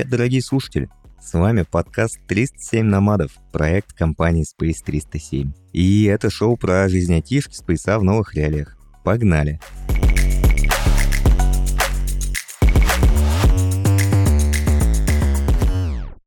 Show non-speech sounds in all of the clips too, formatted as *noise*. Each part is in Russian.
Привет, дорогие слушатели! С вами подкаст 307 Номадов, проект компании Space 307. И это шоу про жизнь айтишки Спейса в новых реалиях. Погнали!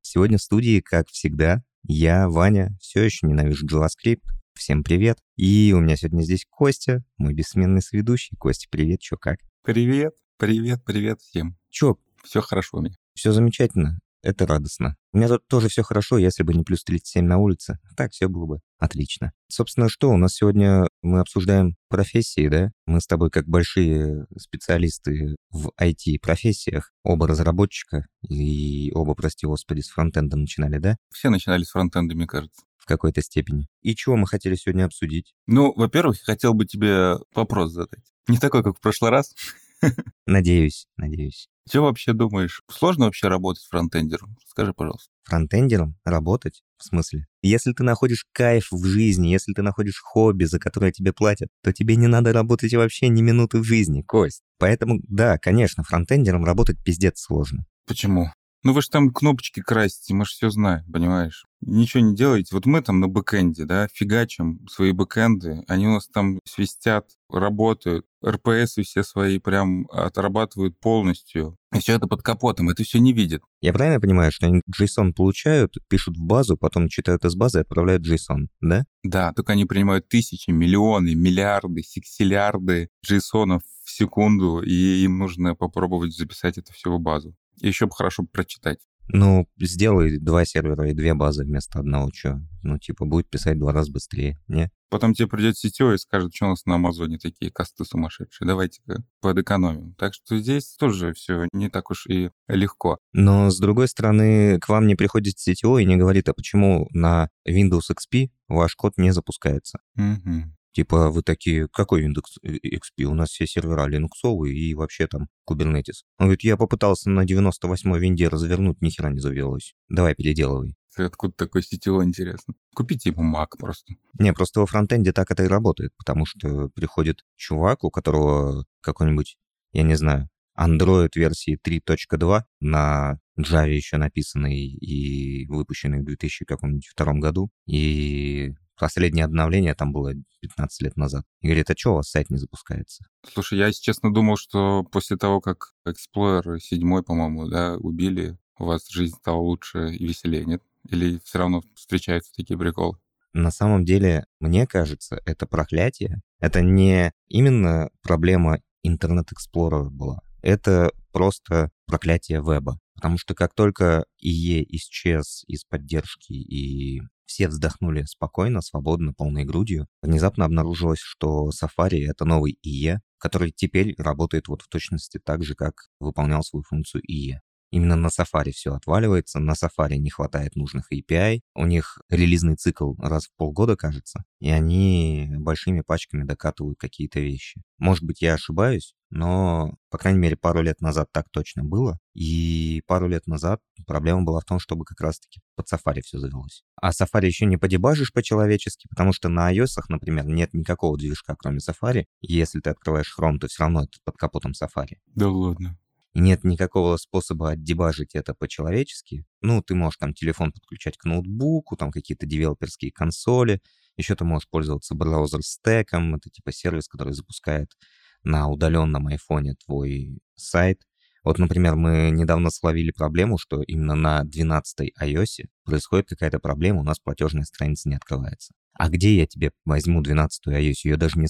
Сегодня в студии, как всегда, я, Ваня, все еще ненавижу JavaScript. Всем привет. И у меня сегодня здесь Костя, мой бессменный соведущий. Костя, привет, чё, как? Привет, привет, привет всем. Чё, Все хорошо у меня. Все замечательно? Это радостно. У меня тут тоже все хорошо, если бы не плюс 37 на улице. Так все было бы отлично. Собственно, что у нас сегодня мы обсуждаем профессии, да? Мы с тобой как большие специалисты в IT-профессиях, оба разработчика и оба, прости господи, с фронтендом начинали, да? Все начинали с фронтенда, мне кажется. В какой-то степени. И чего мы хотели сегодня обсудить? Ну, во-первых, хотел бы тебе вопрос задать. Не такой, как в прошлый раз. *laughs* Надеюсь, надеюсь. Что вообще думаешь? Сложно вообще работать фронтендером? Скажи, пожалуйста. Фронтендером работать? В смысле? Если ты находишь кайф в жизни, если ты находишь хобби, за которое тебе платят, то тебе не надо работать вообще ни минуты в жизни, Кость. Поэтому, да, конечно, фронтендером работать пиздец сложно. Почему? Ну вы же там кнопочки красите, мы же все знаем, понимаешь? Ничего не делаете. Вот мы там на бэкэнде, да, фигачим свои бэкэнды, они у нас там свистят, работают, RPS все свои прям отрабатывают полностью. И все это под капотом, это все не видят. Я правильно понимаю, что они JSON получают, пишут в базу, потом читают из базы и отправляют JSON, да? Да, только они принимают тысячи, миллионы, миллиарды, сексиллиарды джейсонов в секунду, и им нужно попробовать записать это все в базу. Еще бы хорошо прочитать. Ну, сделай два сервера и две базы вместо одного, что? Ну, типа, будет писать два раза быстрее, не? Потом тебе придет сетевой и скажет, что у нас на Амазоне такие косты сумасшедшие, давайте-ка подэкономим. Так что здесь тоже все не так уж и легко. Но, с другой стороны, к вам не приходит CTO и не говорит, а почему на Windows XP ваш код не запускается? Мгм. Типа вы такие, какой Windows XP? У нас все сервера линуксовые и вообще там Kubernetes. Он говорит, я попытался на 98-й винде развернуть, ни хера не завелось. Давай переделывай. Ты Откуда такой сетевой, интересно? Купите ему Mac просто. Не, просто во фронтенде так это и работает, потому что приходит чувак, у которого какой-нибудь, я не знаю, Android версии 3.2 на Java еще написанный и выпущенный в 2002 году, и последнее обновление там было 15 лет назад. И говорит, а что у вас сайт не запускается? Слушай, я, если честно, думал, что после того, как Explorer 7, по-моему, да, убили, у вас жизнь стала лучше и веселее, нет? Или все равно встречаются такие приколы? На самом деле, мне кажется, это проклятие. Это не именно проблема Explorer была. Это просто проклятие веба. Потому что как только IE исчез из поддержки и все вздохнули спокойно, свободно, полной грудью, внезапно обнаружилось, что Safari — это новый IE, который теперь работает вот в точности так же, как выполнял свою функцию IE. Именно на Safari все отваливается, на Safari не хватает нужных API, у них релизный цикл раз в полгода, кажется, и они большими пачками докатывают какие-то вещи. Может быть, я ошибаюсь, но, по крайней мере, пару лет назад так точно было, и пару лет назад проблема была в том, чтобы как раз-таки под Safari все завелось. А Safari еще не подебажишь по-человечески, потому что на iOS, например, нет никакого движка, кроме Safari, если ты открываешь Chrome, то все равно это под капотом Safari Да ладно. И нет никакого способа отдебажить это по-человечески. Ну, ты можешь там телефон подключать к ноутбуку, там какие-то девелоперские консоли, еще ты можешь пользоваться браузер-стеком, это типа сервис, который запускает на удаленном айфоне твой сайт. Вот, например, мы недавно словили проблему, что именно на 12-й iOS происходит какая-то проблема, у нас платежная страница не открывается. А где я тебе возьму 12-ю iOS? Ее даже не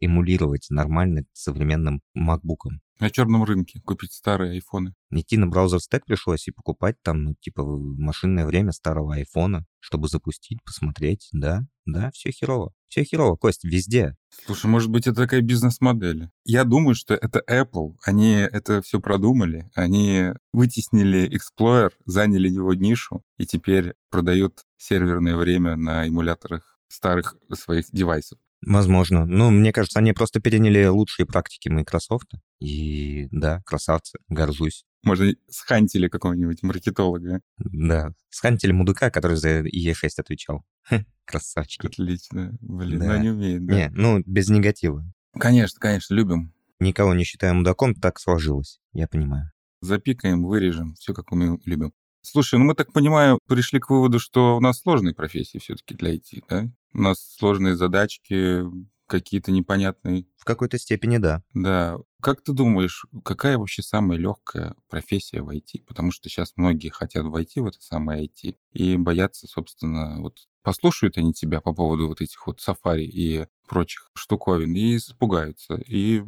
эмулировать нормально современным MacBook'ом. На черном рынке купить старые айфоны. Идти на браузер стек пришлось и покупать там, ну, типа, машинное время старого айфона, чтобы запустить, посмотреть. Да, да, все херово. Все херово, Кость, везде. Слушай, может быть, это такая бизнес-модель? Я думаю, что это Apple. Они это все продумали. Они вытеснили Explorer, заняли его нишу и теперь продают серверное время на эмуляторах старых своих девайсов. Возможно. Ну, мне кажется, они просто переняли лучшие практики Microsoft. И да, красавцы, горжусь. Можно схантили какого-нибудь маркетолога. Да, схантили мудака, который за E6 отвечал. Хе, Красавчики. Отлично. Блин, Да. ну они умеют, да. Не, ну, без негатива. Конечно, конечно, любим. Никого не считая мудаком, так сложилось. Я понимаю. запикаем, вырежем, все как мы любим. Слушай, ну мы так понимаю, пришли к выводу, что у нас сложные профессии все-таки для IT, да? У нас сложные задачки, какие-то непонятные. В какой-то степени, да. Да. Как ты думаешь, какая вообще самая легкая профессия в IT? Потому что сейчас многие хотят войти в это самое IT и боятся, собственно, вот послушают они тебя по поводу вот этих вот сафари и прочих штуковин и испугаются, и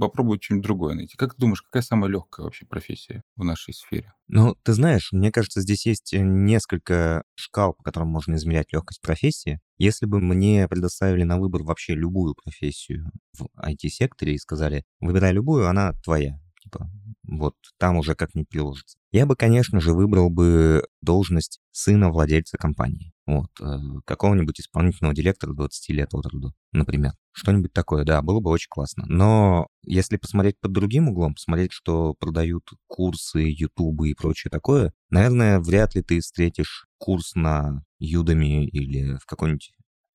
попробуют что-нибудь другое найти. Как ты думаешь, какая самая легкая вообще профессия в нашей сфере? Ну, ты знаешь, мне кажется, здесь есть э, несколько шкал, по которым можно измерять легкость профессии. Если бы мне предоставили на выбор вообще любую профессию в IT-секторе и сказали, выбирай любую, она твоя, типа, вот там уже как не приложится. Я бы, конечно же, выбрал бы должность сына владельца компании. Вот, э, какого-нибудь исполнительного директора 20 лет от роду, например. Что-нибудь такое, да, было бы очень классно. Но если посмотреть под другим углом, посмотреть, что продают курсы, ютубы и прочее такое, наверное, вряд ли ты встретишь курс на Udemy или в какой-нибудь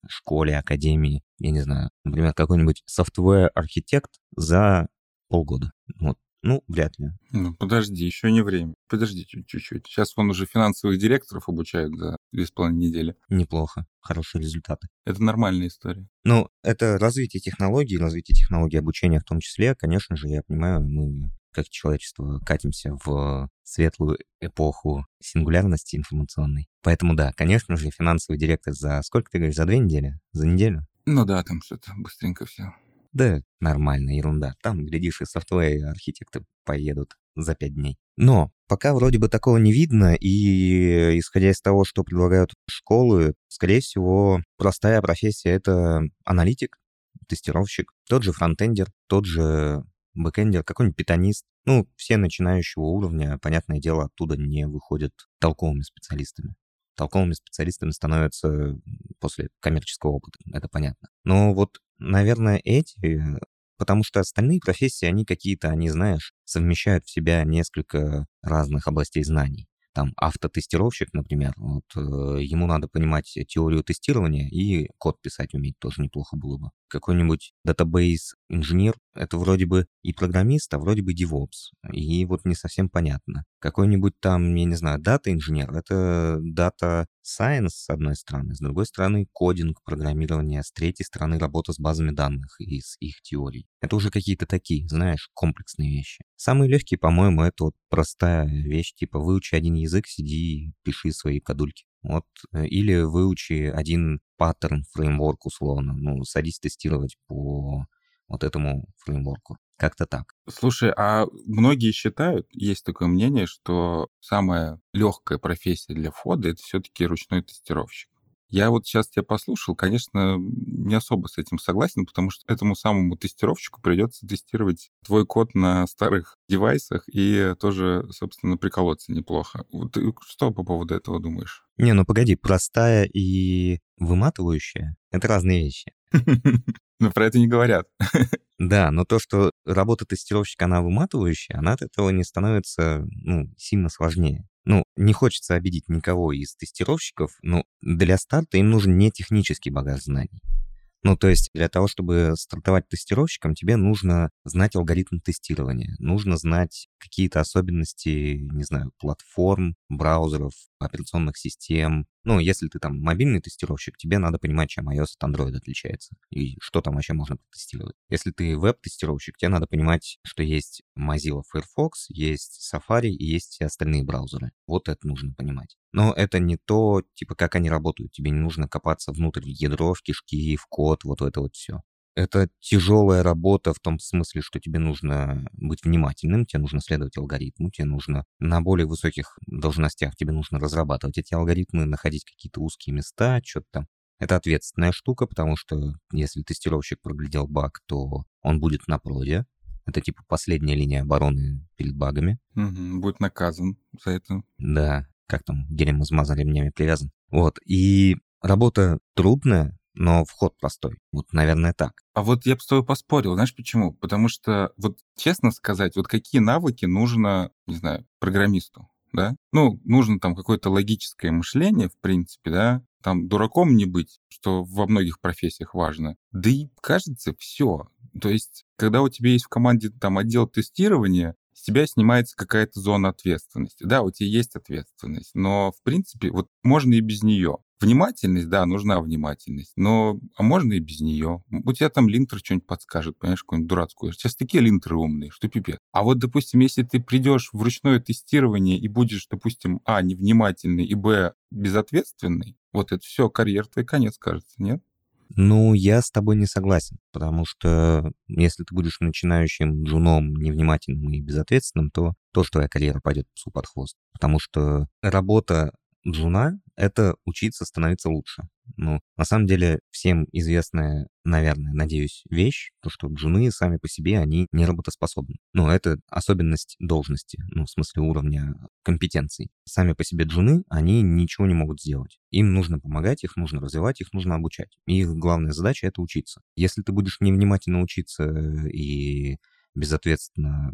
школе, академии, я не знаю, например, какой-нибудь software architect за полгода. Вот ну, вряд ли. Ну, подожди, еще не время. Подожди чуть-чуть. Сейчас вон уже финансовых директоров обучают за две с половиной недели. Неплохо. Хорошие результаты. Это нормальная история. Ну, это развитие технологий, развитие технологий обучения в том числе. Конечно же, я понимаю, мы как человечество катимся в светлую эпоху сингулярности информационной. Поэтому да, конечно же, финансовый директор за сколько ты говоришь, за две недели? За неделю? Ну да, там что-то быстренько все. Да, нормальная ерунда. Там, глядишь, и software architect ы поедут за пять дней. Но пока вроде бы такого не видно, и исходя из того, что предлагают школы, скорее всего, простая профессия — это аналитик, тестировщик, тот же фронтендер, тот же бэкендер, какой-нибудь питонист. Ну, все начинающего уровня, понятное дело, оттуда не выходят толковыми специалистами. Толковыми специалистами становятся после коммерческого опыта, это понятно. Но вот наверное, эти, потому что остальные профессии, они какие-то, они, знаешь, совмещают в себя несколько разных областей знаний там автотестировщик, например, вот, э, ему надо понимать теорию тестирования и код писать уметь тоже неплохо было бы. Какой-нибудь database инженер, это вроде бы и программист, а вроде бы DevOps. И вот не совсем понятно. Какой-нибудь там, я не знаю, дата-инженер, это data science с одной стороны, с другой стороны кодинг, программирование, с третьей стороны работа с базами данных и с их теорией. Это уже какие-то такие, знаешь, комплексные вещи. Самые легкие, по-моему, это вот простая вещь, типа выучи один язык, сиди и пиши свои кадульки. Вот, э, или выучи один паттерн, фреймворк условно, ну, садись тестировать по вот этому фреймворку. Как-то так. Слушай, а многие считают, есть такое мнение, что самая легкая профессия для входа это все-таки ручной тестировщик. Я вот сейчас тебя послушал, конечно, не особо с этим согласен, потому что этому самому тестировщику придется тестировать твой код на старых девайсах и тоже, собственно, приколоться неплохо. Вот ты что по поводу этого думаешь? Не, ну погоди, простая и выматывающая — это разные вещи. *laughs* Но про это не говорят. *laughs* Да, но то, что работа тестировщика, она выматывающая, она от этого не становится ну, сильно сложнее. Ну, не хочется обидеть никого из тестировщиков, но для старта им нужен не технический багаж знаний. Ну, то есть для того, чтобы стартовать тестировщиком, тебе нужно знать алгоритм тестирования, нужно знать какие-то особенности, не знаю, платформ, браузеров, операционных систем. Ну, если ты там мобильный тестировщик, тебе надо понимать, чем iOS от Android отличается и что там вообще можно тестировать. Если ты веб-тестировщик, тебе надо понимать, что есть Mozilla Firefox, есть Safari и есть все остальные браузеры. Вот это нужно понимать. Но это не то, типа, как они работают. Тебе не нужно копаться внутрь ядро, в кишки, в код, вот это вот все. Это тяжелая работа в том смысле, что тебе нужно быть внимательным, тебе нужно следовать алгоритму, тебе нужно на более высоких должностях, тебе нужно разрабатывать эти алгоритмы, находить какие-то узкие места, что-то там. Это ответственная штука, потому что если тестировщик проглядел баг, то он будет на проде. Это типа последняя линия обороны перед багами. Угу, будет наказан за это. Да, как там, дерем измазан, ремнями привязан. Вот, и работа трудная, но вход простой. Вот, наверное, так. А вот я бы с тобой поспорил, знаешь почему? Потому что, вот честно сказать, вот какие навыки нужно, не знаю, программисту, да? Ну, нужно там какое-то логическое мышление, в принципе, да? Там дураком не быть, что во многих профессиях важно. Да и кажется, все. То есть, когда у тебя есть в команде там отдел тестирования, с тебя снимается какая-то зона ответственности. Да, у тебя есть ответственность, но, в принципе, вот можно и без нее. Внимательность, да, нужна внимательность, но а можно и без нее. У тебя там линтер что-нибудь подскажет, понимаешь, какую-нибудь дурацкую. Сейчас такие линтеры умные, что пипец. А вот, допустим, если ты придешь в ручное тестирование и будешь, допустим, а, невнимательный, и б, безответственный, вот это все, карьер твой конец, кажется, нет? Ну, я с тобой не согласен, потому что если ты будешь начинающим джуном, невнимательным и безответственным, то то, что твоя карьера пойдет псу под хвост. Потому что работа джуна — это учиться становиться лучше. Ну, на самом деле, всем известная, наверное, надеюсь, вещь, то, что джуны сами по себе, они не работоспособны. Ну, это особенность должности, ну, в смысле уровня компетенций. Сами по себе джуны, они ничего не могут сделать. Им нужно помогать, их нужно развивать, их нужно обучать. И их главная задача — это учиться. Если ты будешь невнимательно учиться и безответственно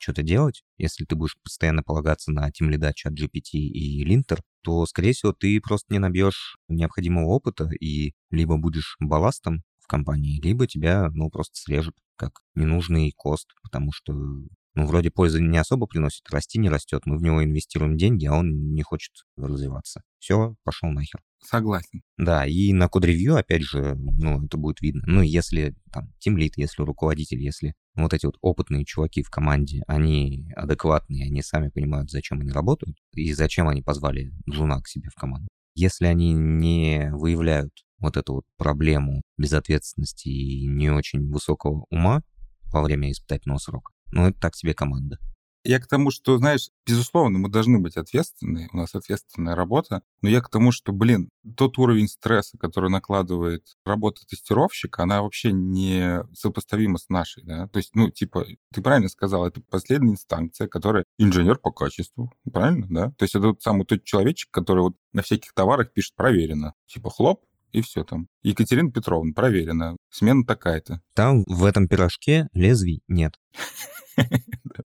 что-то делать, если ты будешь постоянно полагаться на team lead, ChatGPT и linter, то, скорее всего, ты просто не набьешь необходимого опыта и либо будешь балластом в компании, либо тебя, ну, просто срежут как ненужный cost, потому что ну, вроде пользы не особо приносит, расти не растет, мы в него инвестируем деньги, а он не хочет развиваться. Все, пошел нахер. Согласен. Да, и на код-ревью, опять же, ну, это будет видно. Ну, если там тимлид, если руководитель, если вот эти вот опытные чуваки в команде, они адекватные, они сами понимают, зачем они работают и зачем они позвали джуна к себе в команду. Если они не выявляют вот эту вот проблему безответственности и не очень высокого ума во время испытательного срока, ну, это так себе команда. Я к тому, что, знаешь, безусловно, мы должны быть ответственны, у нас ответственная работа, но я к тому, что, блин, тот уровень стресса, который накладывает работа тестировщика, она вообще не сопоставима с нашей, да, то есть, ну, типа, ты правильно сказал, это последняя инстанция, которая инженер по качеству, правильно, да, то есть это тот самый тот человечек, который вот на всяких товарах пишет проверено, типа, хлоп, и все там. Екатерина Петровна, проверено. Смена такая-то. Там в этом пирожке лезвий нет. *laughs*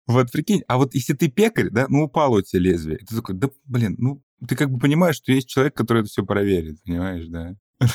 Вот прикинь, а вот если ты пекарь, да, ну упало у тебя лезвие, ты такой, да блин, ну ты как бы понимаешь, что есть человек, который это все проверит, понимаешь, да? *laughs*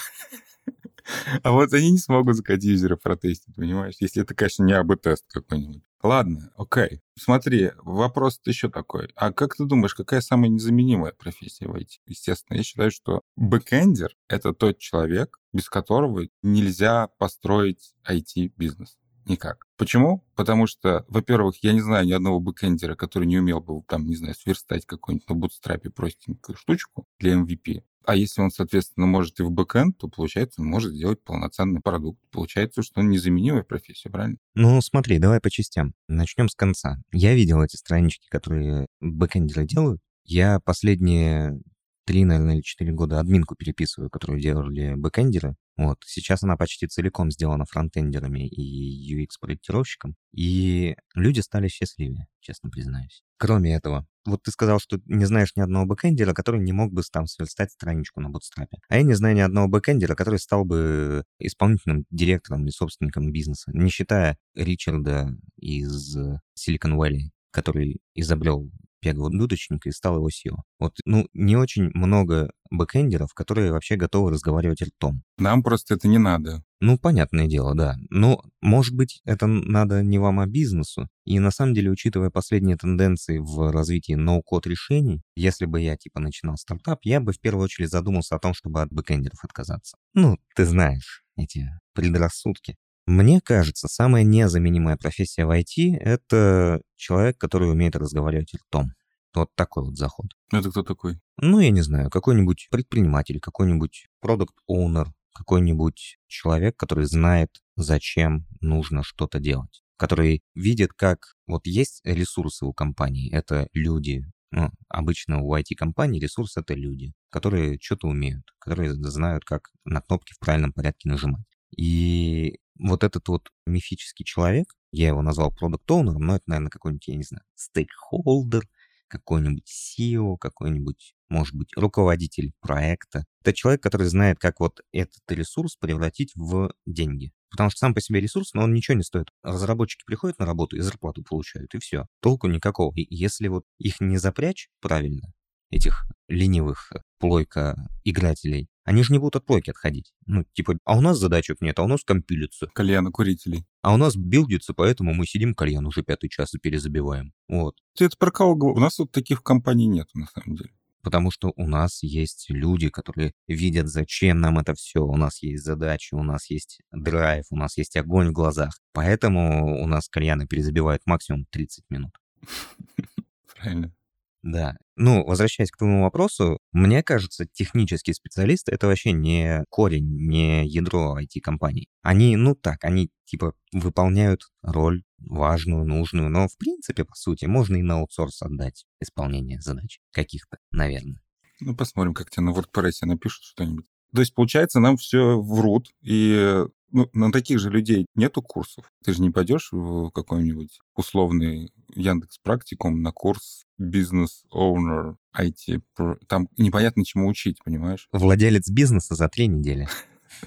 *laughs* А вот они не смогут закать юзера протестить, понимаешь? Если это, конечно, не A/B-тест какой-нибудь. Ладно, окей. Смотри, вопрос еще такой. А как ты думаешь, какая самая незаменимая профессия в IT? Естественно, я считаю, что бэкэндер — это тот человек, без которого нельзя построить IT-бизнес. Никак. Почему? Потому что, во-первых, я не знаю ни одного бэкэндера, который не умел бы, там, не знаю, сверстать какой-нибудь на бутстрапе простенькую штучку для MVP. А если он, соответственно, может и в бэкэнд, то, получается, он может сделать полноценный продукт. Получается, что он незаменимая профессия, правильно? Ну, смотри, давай по частям. Начнем с конца. Я видел эти странички, которые бэкэндеры делают. Я последние три, наверное, или четыре года админку переписываю, которую делали бэкэндеры. Вот. Сейчас она почти целиком сделана фронтендерами и UX-проектировщиком. И люди стали счастливее, честно признаюсь. Кроме этого, вот ты сказал, что не знаешь ни одного бэкэндера, который не мог бы там сверстать страничку на бутстрапе. А я не знаю ни одного бэкэндера, который стал бы исполнительным директором или собственником бизнеса, не считая Ричарда из Silicon Valley, который изобрел первого дудочника и стал его CEO. Вот, ну, не очень много бэкэндеров, которые вообще готовы разговаривать ртом. Нам просто это не надо. Ну, понятное дело, да. Но, может быть, это надо не вам, а бизнесу. И на самом деле, учитывая последние тенденции в развитии no-code решений, если бы я, типа, начинал стартап, я бы в первую очередь задумался о том, чтобы от бэкэндеров отказаться. Ну, ты знаешь эти предрассудки. Мне кажется, самая незаменимая профессия в IT — это человек, который умеет разговаривать ртом. Вот такой вот заход. Это кто такой? Ну, я не знаю, какой-нибудь предприниматель, какой-нибудь продукт-оунер, какой-нибудь человек, который знает, зачем нужно что-то делать, который видит, как вот есть ресурсы у компании, это люди, ну, обычно у IT-компаний ресурс — это люди, которые что-то умеют, которые знают, как на кнопки в правильном порядке нажимать. И вот этот вот мифический человек, я его назвал продукт оунером но это, наверное, какой-нибудь, я не знаю, стейкхолдер, какой-нибудь SEO, какой-нибудь, может быть, руководитель проекта. Это человек, который знает, как вот этот ресурс превратить в деньги. Потому что сам по себе ресурс, но он ничего не стоит. Разработчики приходят на работу и зарплату получают, и все. Толку никакого. И если вот их не запрячь правильно, этих ленивых плойка-игрателей, они же не будут от плойки отходить. Ну, типа, а у нас задачек нет, а у нас компилится. Кальяна-курителей. А у нас билдится, поэтому мы сидим кальян уже пятый час и перезабиваем. Вот. Ты это про кого говоришь? У нас вот таких компаний нет, на самом деле. Потому что у нас есть люди, которые видят, зачем нам это все. У нас есть задачи, у нас есть драйв, у нас есть огонь в глазах. Поэтому у нас кальяны перезабивают максимум 30 минут. *laughs* Правильно. Да. Ну, возвращаясь к твоему вопросу, мне кажется, технические специалисты — это вообще не корень, не ядро IT-компаний. Они, ну так, они типа выполняют роль важную, нужную, но в принципе, по сути, можно и на аутсорс отдать исполнение задач каких-то, наверное. Ну, посмотрим, как тебе на WordPress напишут что-нибудь. То есть, получается, нам все врут, и ну, на таких же людей нету курсов. Ты же не пойдешь в какой-нибудь условный Яндекс Практикум на курс бизнес-оунер IT. Там непонятно чему учить, понимаешь? Владелец бизнеса за три недели.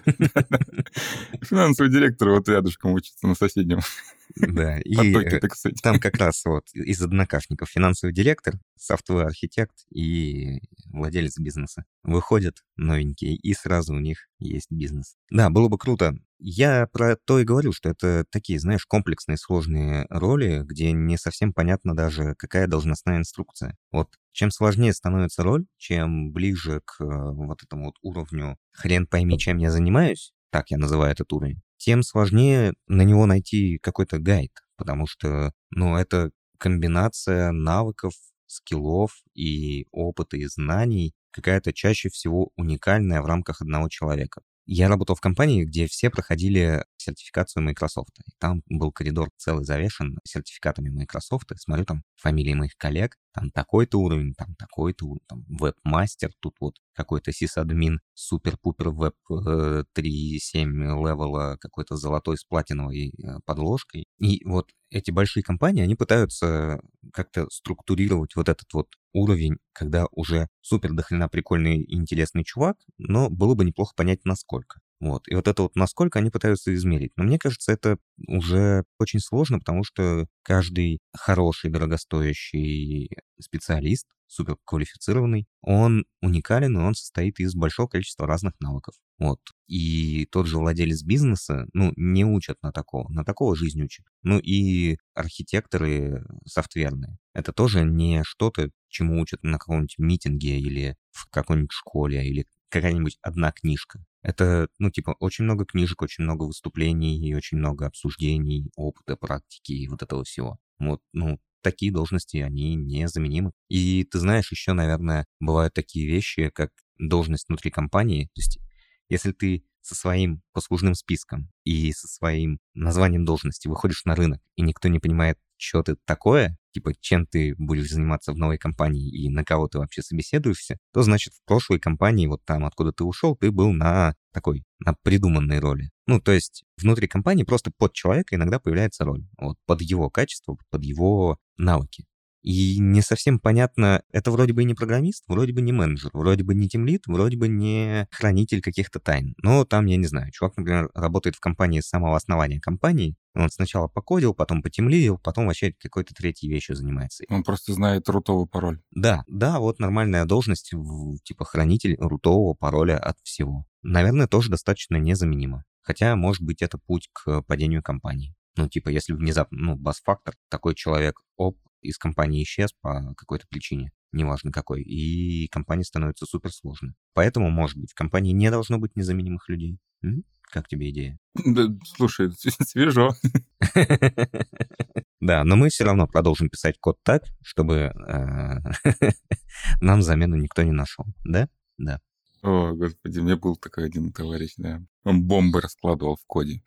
*laughs* Финансовый директор вот рядышком учится на соседнем. Да, *laughs* и Потоке, там как раз вот из однокашников финансовый директор, софтвер архитект и владелец бизнеса выходят новенькие, и сразу у них есть бизнес. Да, было бы круто. Я про то и говорю, что это такие, знаешь, комплексные сложные роли, где не совсем понятно даже, какая должностная инструкция. Вот чем сложнее становится роль, чем ближе к э, вот этому вот уровню «хрен пойми, чем я занимаюсь», так я называю этот уровень, тем сложнее на него найти какой-то гайд, потому что, ну, это комбинация навыков, скиллов и опыта и знаний, какая-то чаще всего уникальная в рамках одного человека. Я работал в компании, где все проходили сертификацию Microsoft. И там был коридор целый завешен сертификатами Microsoft. Смотрю там фамилии моих коллег, там такой-то уровень, там такой-то уровень, там веб-мастер, тут вот какой-то сисадмин, супер-пупер веб 3.7 э, левела, какой-то золотой с платиновой э, подложкой. И вот эти большие компании, они пытаются как-то структурировать вот этот вот уровень, когда уже супер дохрена прикольный и интересный чувак, но было бы неплохо понять, насколько. Вот. И вот это вот насколько они пытаются измерить. Но мне кажется, это уже очень сложно, потому что каждый хороший, дорогостоящий специалист, суперквалифицированный, он уникален, и он состоит из большого количества разных навыков. Вот. И тот же владелец бизнеса, ну, не учат на такого, на такого жизнь учат. Ну и архитекторы софтверные. Это тоже не что-то, чему учат на каком-нибудь митинге или в какой-нибудь школе, или какая-нибудь одна книжка. Это, ну, типа, очень много книжек, очень много выступлений и очень много обсуждений, опыта, практики и вот этого всего. Вот, ну, такие должности, они незаменимы. И ты знаешь, еще, наверное, бывают такие вещи, как должность внутри компании. То есть, если ты со своим послужным списком и со своим названием должности выходишь на рынок, и никто не понимает, что ты такое, типа, чем ты будешь заниматься в новой компании и на кого ты вообще собеседуешься, то значит в прошлой компании, вот там, откуда ты ушел, ты был на такой, на придуманной роли. Ну, то есть внутри компании просто под человека иногда появляется роль, вот под его качество, под его навыки. И не совсем понятно, это вроде бы и не программист, вроде бы не менеджер, вроде бы не тимлит, вроде бы не хранитель каких-то тайн. Но там, я не знаю, чувак, например, работает в компании с самого основания компании, он сначала покодил, потом потемлил, потом вообще какой-то третьей вещью занимается. Он просто знает рутовый пароль. Да, да, вот нормальная должность, типа хранитель рутового пароля от всего. Наверное, тоже достаточно незаменимо. Хотя, может быть, это путь к падению компании. Ну, типа, если внезапно, ну, бас-фактор, такой человек, оп, из компании исчез по какой-то причине, неважно какой, и компания становится суперсложной. Поэтому, может быть, в компании не должно быть незаменимых людей. М? Как тебе идея? Да, слушай, *laughs* свежо. *laughs* Да, но мы все равно продолжим писать код так, чтобы э, *laughs* нам замену никто не нашел. Да? Да. О, господи, у меня был такой один товарищ, да. Он бомбы раскладывал в коде.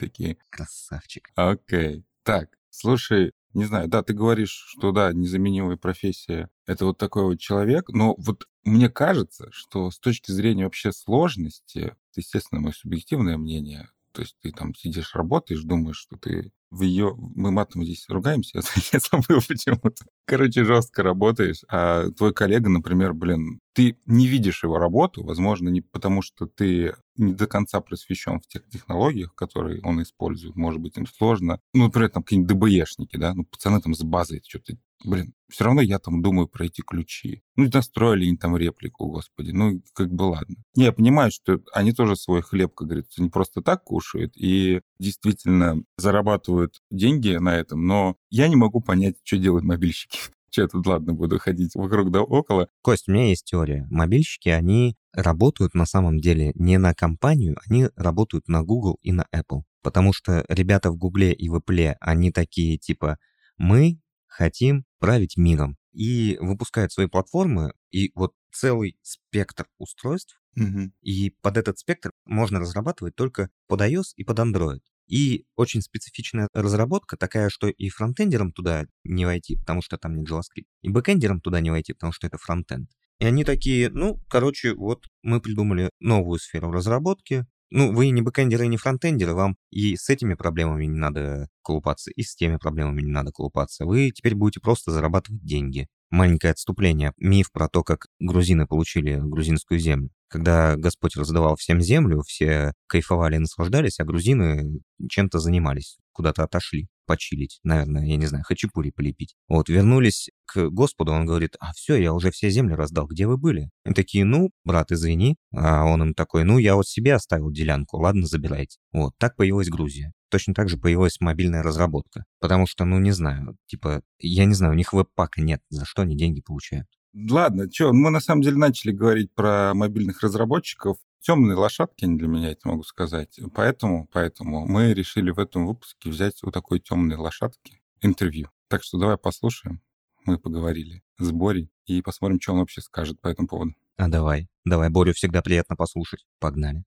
Такие. Красавчик. Окей. Так, слушай, не знаю, да, ты говоришь, что да, незаменимая профессия — это вот такой вот человек, но вот мне кажется, что с точки зрения вообще сложности, естественно, мое субъективное мнение, то есть ты там сидишь, работаешь, думаешь, что ты в ее... Мы матом здесь ругаемся, *laughs* я забыл почему-то. Короче, жестко работаешь, а твой коллега, например, блин, ты не видишь его работу, возможно, не потому, что ты не до конца просвещен в тех технологиях, которые он использует. Может быть, им сложно. Ну, например, там какие-нибудь ДБЕшники, да, ну, пацаны там с базой что-то блин, все равно я там думаю про эти ключи. Ну, настроили они там реплику, господи, ну, как бы ладно. Не, я понимаю, что они тоже свой хлеб, как говорится, не просто так кушают и действительно зарабатывают деньги на этом, но я не могу понять, что делают мобильщики. *laughs* Че я тут, ладно, буду ходить вокруг да около. Кость, у меня есть теория. Мобильщики, они работают на самом деле не на компанию, они работают на Google и на Apple. Потому что ребята в Гугле и в Apple, они такие типа, мы хотим править миром. И выпускают свои платформы, и вот целый спектр устройств, Угу. и под этот спектр можно разрабатывать только под iOS и под Android. И очень специфичная разработка, такая, что и фронтендерам туда не войти, потому что там нет JavaScript, и бэкендерам туда не войти, потому что это фронтенд. И они такие, ну, короче, вот мы придумали новую сферу разработки. Ну, вы не бэкендеры и не фронтендеры, вам и с этими проблемами не надо колупаться, и с теми проблемами не надо колупаться. Вы теперь будете просто зарабатывать деньги. Маленькое отступление. Миф про то, как грузины получили грузинскую землю. Когда Господь раздавал всем землю, все кайфовали и наслаждались, а грузины чем-то занимались, куда-то отошли почилить, наверное, я не знаю, хачапури полепить. Вот, вернулись к Господу, он говорит, а все, я уже все земли раздал, где вы были? Они такие, ну, брат, извини. А он им такой, ну, я вот себе оставил делянку, ладно, забирайте. Вот, так появилась Грузия. Точно так же появилась мобильная разработка. Потому что, ну, не знаю, типа, я не знаю, у них веб-пака нет, за что они деньги получают. Ладно, что, мы на самом деле начали говорить про мобильных разработчиков. Темные лошадки они для меня, это могу сказать. Поэтому, поэтому мы решили в этом выпуске взять у такой темной лошадки интервью. Так что давай послушаем. Мы поговорили с Борей и посмотрим, что он вообще скажет по этому поводу. А давай, давай, Борю всегда приятно послушать. Погнали.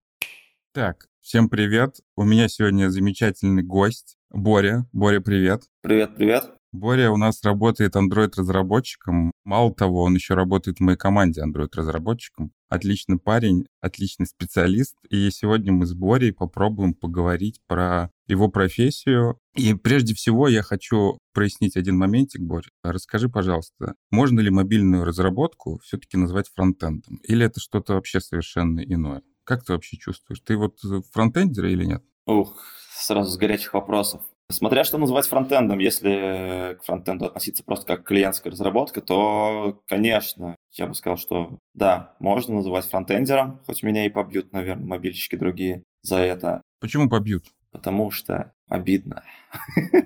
Так, всем привет. У меня сегодня замечательный гость. Боря. Боря, привет. Привет, привет. Боря у нас работает Android-разработчиком. Мало того, он еще работает в моей команде Android-разработчиком. Отличный парень, отличный специалист. И сегодня мы с Борей попробуем поговорить про его профессию. И прежде всего я хочу прояснить один моментик, Боря. Расскажи, пожалуйста, можно ли мобильную разработку все-таки назвать фронтендом? Или это что-то вообще совершенно иное? Как ты вообще чувствуешь? Ты вот фронтендер или нет? Ух, сразу с горячих вопросов. Смотря что называть фронтендом, если к фронтенду относиться просто как к клиентской разработке, то, конечно, я бы сказал, что да, можно называть фронтендером, хоть меня и побьют, наверное, мобильщики другие за это. Почему побьют? Потому что обидно. *laughs*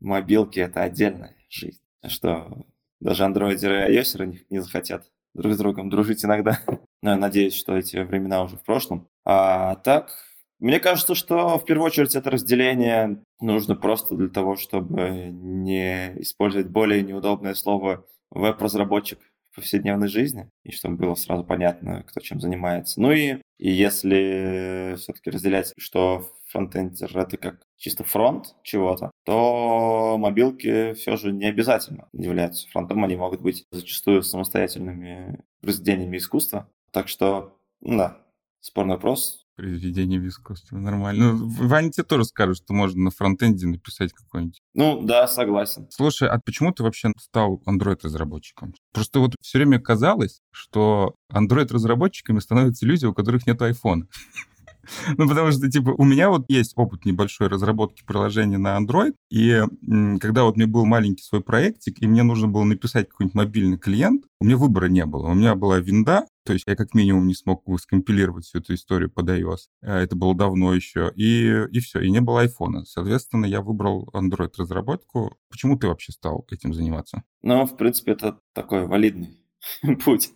Мобилки — это отдельная жизнь. Что даже андроидеры и iOS не захотят друг с другом дружить иногда. *laughs* Но я надеюсь, что эти времена уже в прошлом. А так, мне кажется, что в первую очередь это разделение нужно просто для того, чтобы не использовать более неудобное слово веб-разработчик повседневной жизни, и чтобы было сразу понятно, кто чем занимается. Ну и, и если все-таки разделять, что фронтендер это как чисто фронт чего-то, то мобилки все же не обязательно являются фронтом, они могут быть зачастую самостоятельными произведениями искусства. Так что, да, спорный вопрос, произведение в искусстве. Нормально. Ну, Ваня тебе тоже скажет, что можно на фронтенде написать какой-нибудь. Ну, да, согласен. Слушай, а почему ты вообще стал Android-разработчиком? Просто вот все время казалось, что Android-разработчиками становятся люди, у которых нет айфона. *laughs* Ну, потому что, типа, у меня вот есть опыт небольшой разработки приложения на Android, и когда вот меня был маленький свой проектик, и мне нужно было написать какой-нибудь мобильный клиент, у меня выбора не было. У меня была винда, то есть я как минимум не смог скомпилировать всю эту историю под iOS. А, это было давно еще. И, и все, и не было айфона. Соответственно, я выбрал Android-разработку. Почему ты вообще стал этим заниматься? Ну, в принципе, это такой валидный *laughs* путь.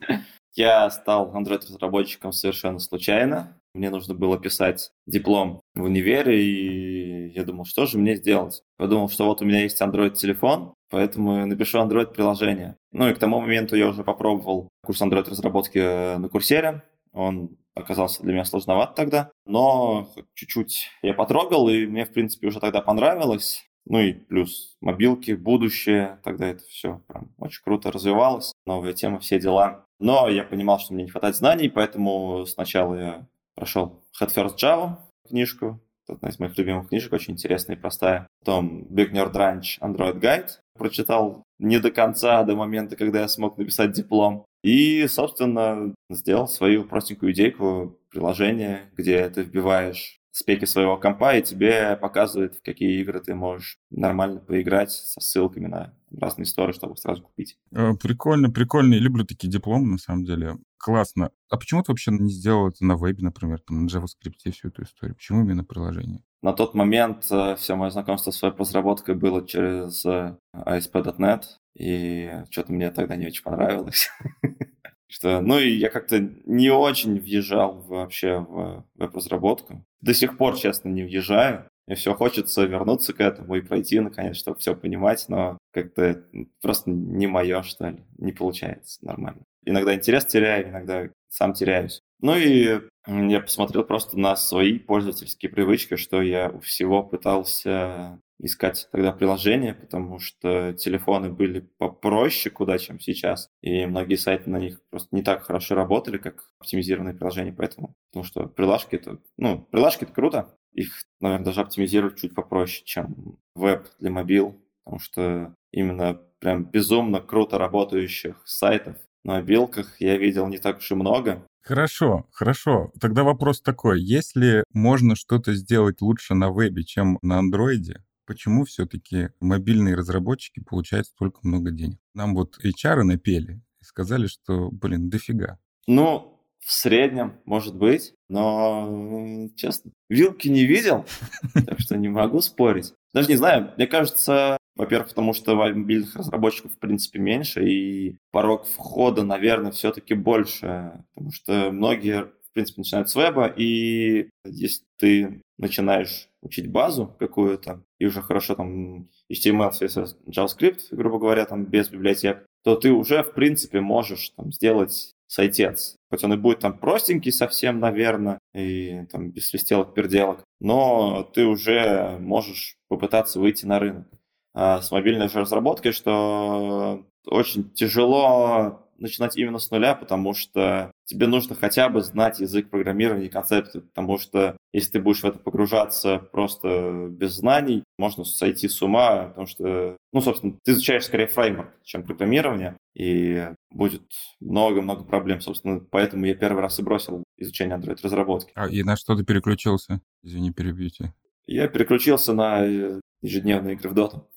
Я стал Android-разработчиком совершенно случайно. Мне нужно было писать диплом в универе, и я думал, что же мне сделать? Подумал, что вот у меня есть Android-телефон, поэтому напишу Android-приложение. Ну и к тому моменту я уже попробовал курс Android-разработки э, на курсере. Он оказался для меня сложноват тогда, но чуть-чуть я потрогал, и мне, в принципе, уже тогда понравилось. Ну и плюс мобилки, будущее, тогда это все прям очень круто развивалось, новая тема, все дела. Но я понимал, что мне не хватает знаний, поэтому сначала я прошел Head First Java книжку, это одна из моих любимых книжек, очень интересная и простая. Потом Big Nerd Ranch Android Guide прочитал не до конца, до момента, когда я смог написать диплом. И, собственно, сделал свою простенькую идейку, приложение, где ты вбиваешь спеки своего компа, и тебе показывает, в какие игры ты можешь нормально поиграть со ссылками на разные истории, чтобы сразу купить. Э, прикольно, прикольно. Я люблю такие дипломы, на самом деле. Классно. А почему ты вообще не сделал это на вебе, например, там, на JavaScript всю эту историю? Почему именно приложение? На тот момент э, все мое знакомство с веб-разработкой было через э, ASP.NET, и что-то мне тогда не очень понравилось. *laughs* Что, ну и я как-то не очень въезжал вообще в веб-разработку. До сих пор, честно, не въезжаю. Мне все хочется вернуться к этому и пройти, наконец, чтобы все понимать, но как-то просто не мое, что ли, не получается нормально. Иногда интерес теряю, иногда сам теряюсь. Ну и я посмотрел просто на свои пользовательские привычки, что я у всего пытался искать тогда приложения, потому что телефоны были попроще куда, чем сейчас, и многие сайты на них просто не так хорошо работали, как оптимизированные приложения, поэтому, потому что приложки это, ну, приложки это круто, их, наверное, даже оптимизировать чуть попроще, чем веб для мобил, потому что именно прям безумно круто работающих сайтов на мобилках я видел не так уж и много, Хорошо, хорошо. Тогда вопрос такой. Если можно что-то сделать лучше на вебе, чем на андроиде, почему все-таки мобильные разработчики получают столько много денег? Нам вот HR напели и сказали, что, блин, дофига. Ну, в среднем, может быть, но, честно, вилки не видел, *laughs* так что не могу спорить. Даже не знаю, мне кажется, во-первых, потому что мобильных разработчиков, в принципе, меньше, и порог входа, наверное, все-таки больше, потому что многие принципе, начинают с веба, и если ты начинаешь учить базу какую-то, и уже хорошо там HTML, CSS, JavaScript, грубо говоря, там без библиотек, то ты уже, в принципе, можешь там сделать сайтец. Хоть он и будет там простенький совсем, наверное, и там без свистелок, перделок, но ты уже можешь попытаться выйти на рынок. А с мобильной же разработкой, что очень тяжело начинать именно с нуля, потому что тебе нужно хотя бы знать язык программирования и концепты, потому что если ты будешь в это погружаться просто без знаний, можно сойти с ума, потому что, ну, собственно, ты изучаешь скорее фреймворк, чем программирование, и будет много-много проблем, собственно, поэтому я первый раз и бросил изучение Android-разработки. А и на что ты переключился? Извини, перебьете. Я переключился на э, ежедневные игры в доту.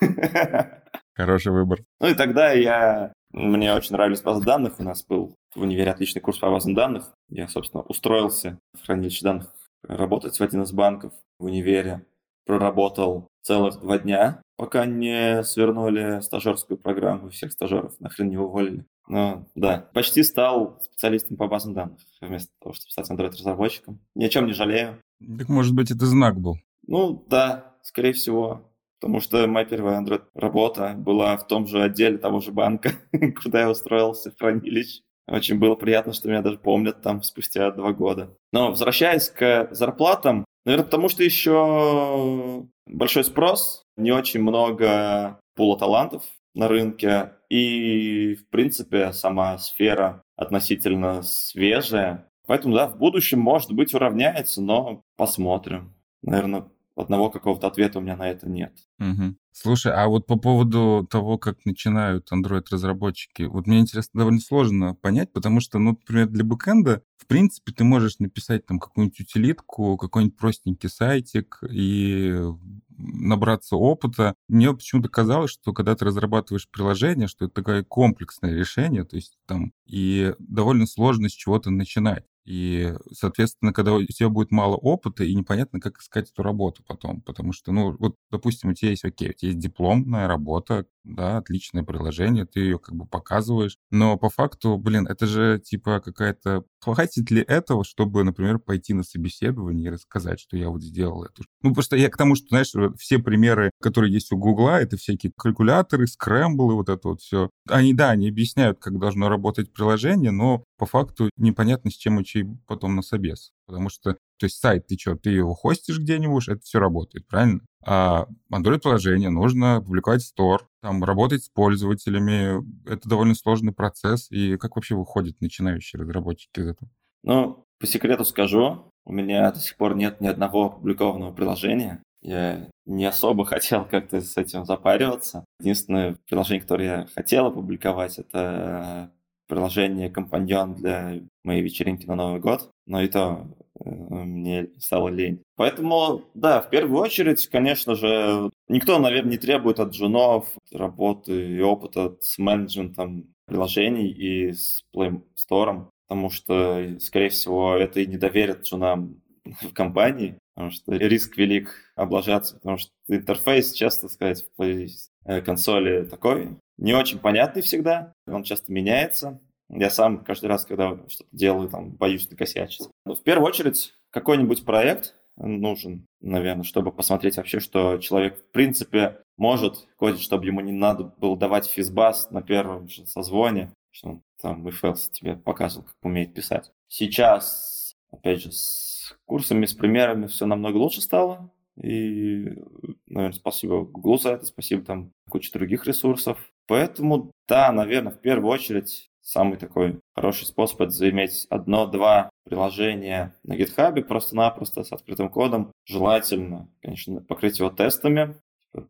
*laughs* Хороший выбор. Ну и тогда я... Мне очень нравились базы данных. У нас был в универе отличный курс по базам данных. Я, собственно, устроился в хранилище данных работать в один из банков в универе. Проработал целых два дня, пока не свернули стажерскую программу, всех стажеров нахрен не уволили. Ну, да, почти стал специалистом по базам данных, вместо того, чтобы стать Android-разработчиком. Ни о чем не жалею. Так, может быть, это знак был? Ну, да, скорее всего потому что моя первая Android-работа была в том же отделе того же банка, *laughs* куда я устроился в хранилище. Очень было приятно, что меня даже помнят там спустя два года. Но возвращаясь к зарплатам, наверное, потому что еще большой спрос, не очень много пула талантов на рынке, и, в принципе, сама сфера относительно свежая. Поэтому, да, в будущем, может быть, уравняется, но посмотрим. Наверное, одного какого-то ответа у меня на это нет. Угу. Слушай, а вот по поводу того, как начинают Android-разработчики, вот мне интересно, довольно сложно понять, потому что, ну, например, для бэкэнда, в принципе, ты можешь написать там какую-нибудь утилитку, какой-нибудь простенький сайтик и набраться опыта. Мне почему-то казалось, что когда ты разрабатываешь приложение, что это такое комплексное решение, то есть там и довольно сложно с чего-то начинать. И, соответственно, когда у тебя будет мало опыта, и непонятно, как искать эту работу потом. Потому что, ну, вот, допустим, у тебя есть, окей, у тебя есть дипломная работа, да, отличное приложение, ты ее как бы показываешь, но по факту, блин, это же типа какая-то... Хватит ли этого, чтобы, например, пойти на собеседование и рассказать, что я вот сделал это? Ну, просто я к тому, что, знаешь, все примеры, которые есть у Гугла, это всякие калькуляторы, скрэмблы, вот это вот все. Они, да, они объясняют, как должно работать приложение, но по факту непонятно, с чем учить потом на собес. Потому что, то есть сайт, ты что, ты его хостишь где-нибудь, это все работает, правильно? А Android-приложение нужно публиковать в Store, там работать с пользователями. Это довольно сложный процесс. И как вообще выходят начинающие разработчики из этого? Ну, по секрету скажу, у меня до сих пор нет ни одного опубликованного приложения. Я не особо *laughs* хотел как-то с этим запариваться. Единственное приложение, которое я хотел опубликовать, это приложение компаньон для моей вечеринки на Новый год. Но и то мне стало лень. Поэтому, да, в первую очередь, конечно же, никто, наверное, не требует от джунов работы и опыта с менеджментом приложений и с Play Store, потому что, скорее всего, это и не доверят джунам *laughs* в компании, потому что риск велик облажаться, потому что интерфейс, честно сказать, в э, консоли такой, не очень понятный всегда, он часто меняется. Я сам каждый раз, когда что-то делаю, там, боюсь накосячить. Но в первую очередь, какой-нибудь проект нужен, наверное, чтобы посмотреть вообще, что человек, в принципе, может кодить, чтобы ему не надо было давать физбас на первом же созвоне, что он там FLS тебе показывал, как умеет писать. Сейчас, опять же, с курсами, с примерами все намного лучше стало. И, наверное, спасибо Google за это, спасибо там куче других ресурсов. Поэтому, да, наверное, в первую очередь самый такой хороший способ это заиметь одно-два приложения на GitHub просто-напросто с открытым кодом. Желательно, конечно, покрыть его тестами.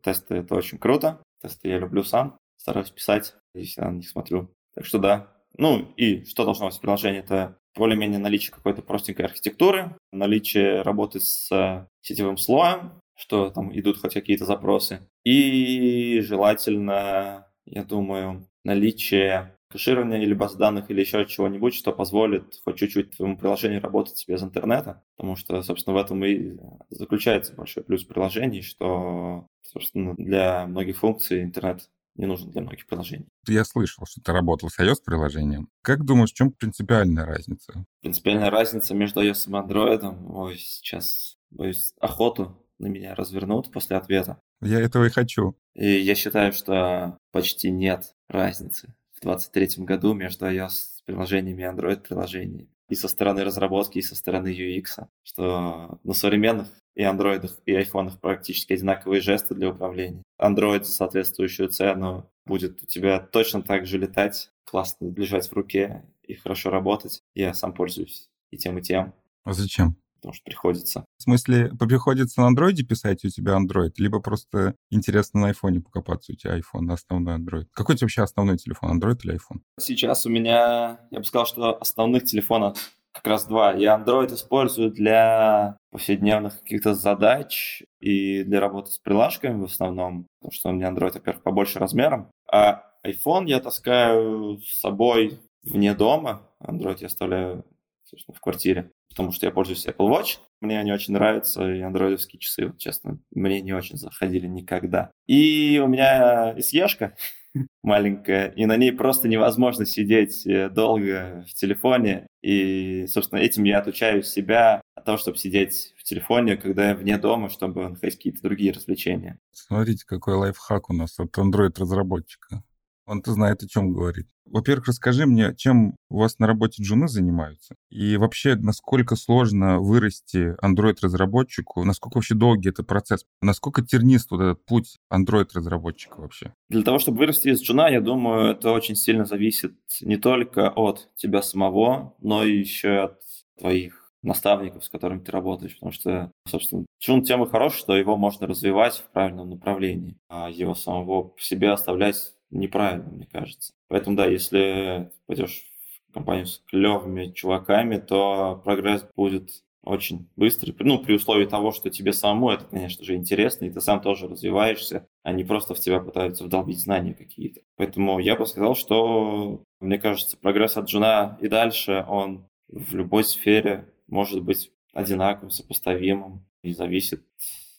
Тесты — это очень круто. Тесты я люблю сам. Стараюсь писать, если я на них смотрю. Так что да. Ну и что должно быть в приложении? Это более-менее наличие какой-то простенькой архитектуры, наличие работы с сетевым слоем, что там идут хоть какие-то запросы. И желательно, я думаю, наличие кэширования или баз данных или еще чего-нибудь, что позволит хоть чуть-чуть твоему приложению работать без интернета, потому что, собственно, в этом и заключается большой плюс приложений, что, собственно, для многих функций интернет не нужен для многих приложений. Я слышал, что ты работал с iOS-приложением. Как думаешь, в чем принципиальная разница? Принципиальная разница между iOS и Android, ой, сейчас, боюсь, охоту на меня развернут после ответа. Я этого и хочу. И я считаю, что почти нет разницы 2023 году между iOS-приложениями и Android-приложениями. И со стороны разработки, и со стороны UX. Что на современных и андроидах, и айфонах практически одинаковые жесты для управления. Android за соответствующую цену будет у тебя точно так же летать, классно лежать в руке и хорошо работать. Я сам пользуюсь и тем, и тем. А зачем? Потому что приходится. В смысле, приходится на андроиде писать, у тебя Android, либо просто интересно на айфоне покопаться, у тебя iPhone, основной Android. Какой у тебя вообще основной телефон, Android или iPhone? Сейчас у меня, я бы сказал, что основных телефонов как раз два. Я Android использую для повседневных каких-то задач и для работы с приложками в основном, потому что у меня Android, во-первых, побольше размером. А iPhone я таскаю с собой вне дома. Android я оставляю собственно, в квартире, потому что я пользуюсь Apple Watch. Мне они очень нравятся, и андроидовские часы, вот, честно, мне не очень заходили никогда. И у меня SE-шка, *laughs* маленькая, и на ней просто невозможно сидеть э, долго в телефоне. И, собственно, этим я отучаю себя от того, чтобы сидеть в телефоне, когда я вне дома, чтобы находить какие-то другие развлечения. Смотрите, какой лайфхак у нас от Android-разработчика. Он-то знает, о чем говорит. Во-первых, расскажи мне, чем у вас на работе джуны занимаются? И вообще, насколько сложно вырасти Android-разработчику? Насколько вообще долгий это процесс? Насколько тернист вот этот путь Android-разработчика вообще? Для того, чтобы вырасти из джуна, я думаю, это очень сильно зависит не только от тебя самого, но и еще от твоих наставников, с которыми ты работаешь, потому что, собственно, джун тем и хорош, что его можно развивать в правильном направлении, а его самого по себе оставлять неправильно, мне кажется. Поэтому, да, если пойдешь в компанию с клевыми чуваками, то прогресс будет очень быстрый, ну, при условии того, что тебе самому это, конечно же, интересно, и ты сам тоже развиваешься, а не просто в тебя пытаются вдолбить знания какие-то. Поэтому я бы сказал, что, мне кажется, прогресс от джуна и дальше, он в любой сфере может быть одинаковым, сопоставимым и зависит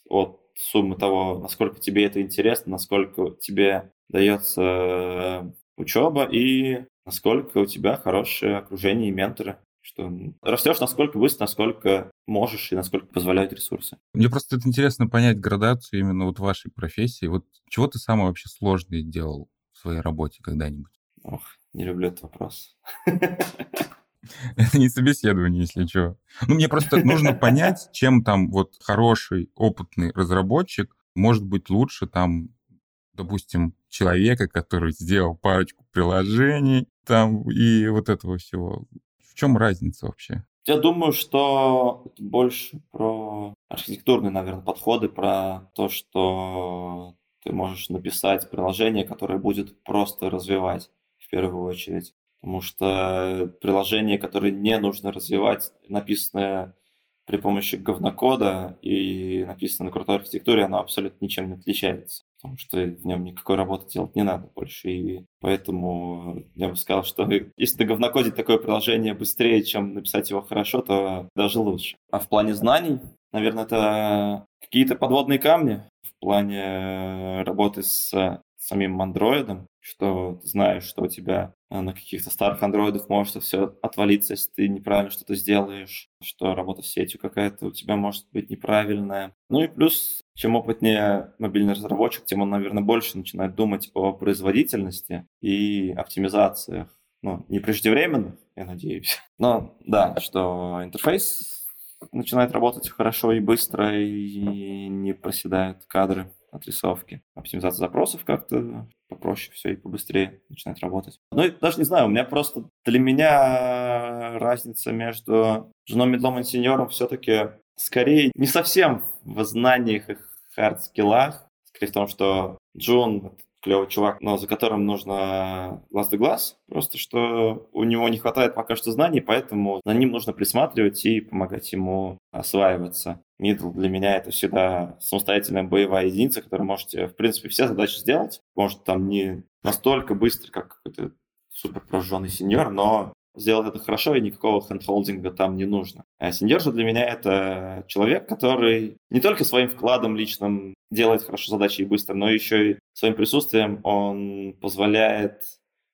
от суммы того, насколько тебе это интересно, насколько тебе дается э, учеба и насколько у тебя хорошее окружение и менторы что растешь насколько быстро, насколько можешь и насколько позволяют ресурсы. Мне просто это интересно понять градацию именно вот вашей профессии. Вот чего ты самое вообще сложное делал в своей работе когда-нибудь? Ох, не люблю этот вопрос. *laughs* *laughs* Это не собеседование, если что. Ну, мне просто нужно *laughs* понять, чем там вот хороший, опытный разработчик может быть лучше там, допустим, человека, который сделал парочку приложений там и вот этого всего. В чем разница вообще? Я думаю, что это больше про архитектурные, наверное, подходы, про то, что ты можешь написать приложение, которое будет просто развивать в первую очередь потому что приложение, которое не нужно развивать, написанное при помощи говнокода и написано на крутой архитектуре, оно абсолютно ничем не отличается потому что в нем никакой работы делать не надо больше. И поэтому я бы сказал, что *laughs* если ты говнокодить такое приложение быстрее, чем написать его хорошо, то даже лучше. А в плане знаний, наверное, это какие-то подводные камни в плане работы с самим андроидом, что ты знаешь, что у тебя э, на каких-то старых андроидах может все отвалиться, если ты неправильно что-то сделаешь, что работа с сетью какая-то у тебя может быть неправильная. Ну и плюс, чем опытнее мобильный разработчик, тем он, наверное, больше начинает думать о производительности и оптимизациях. Ну, не преждевременных, я надеюсь. *laughs* Но да, что интерфейс начинает работать хорошо и быстро, и не проседают кадры отрисовки. Оптимизация запросов как-то попроще все и побыстрее начинает работать. Ну, и даже не знаю, у меня просто для меня разница между джуном, мидлом и сеньором все-таки скорее не совсем в знаниях и хард-скиллах, скорее в том, что Джун клевый чувак, но за которым нужно глаз да глаз. Просто что у него не хватает пока что знаний, поэтому за ним нужно присматривать и помогать ему осваиваться. Мидл для меня это всегда самостоятельная боевая единица, которая может, в принципе, все задачи сделать. Может, там не настолько быстро, как какой-то супер прожженный сеньор, но сделать это хорошо, и никакого хендхолдинга там не нужно. А сеньор же для меня это человек, который не только своим вкладом личным делает хорошо задачи и быстро, но еще и своим присутствием он позволяет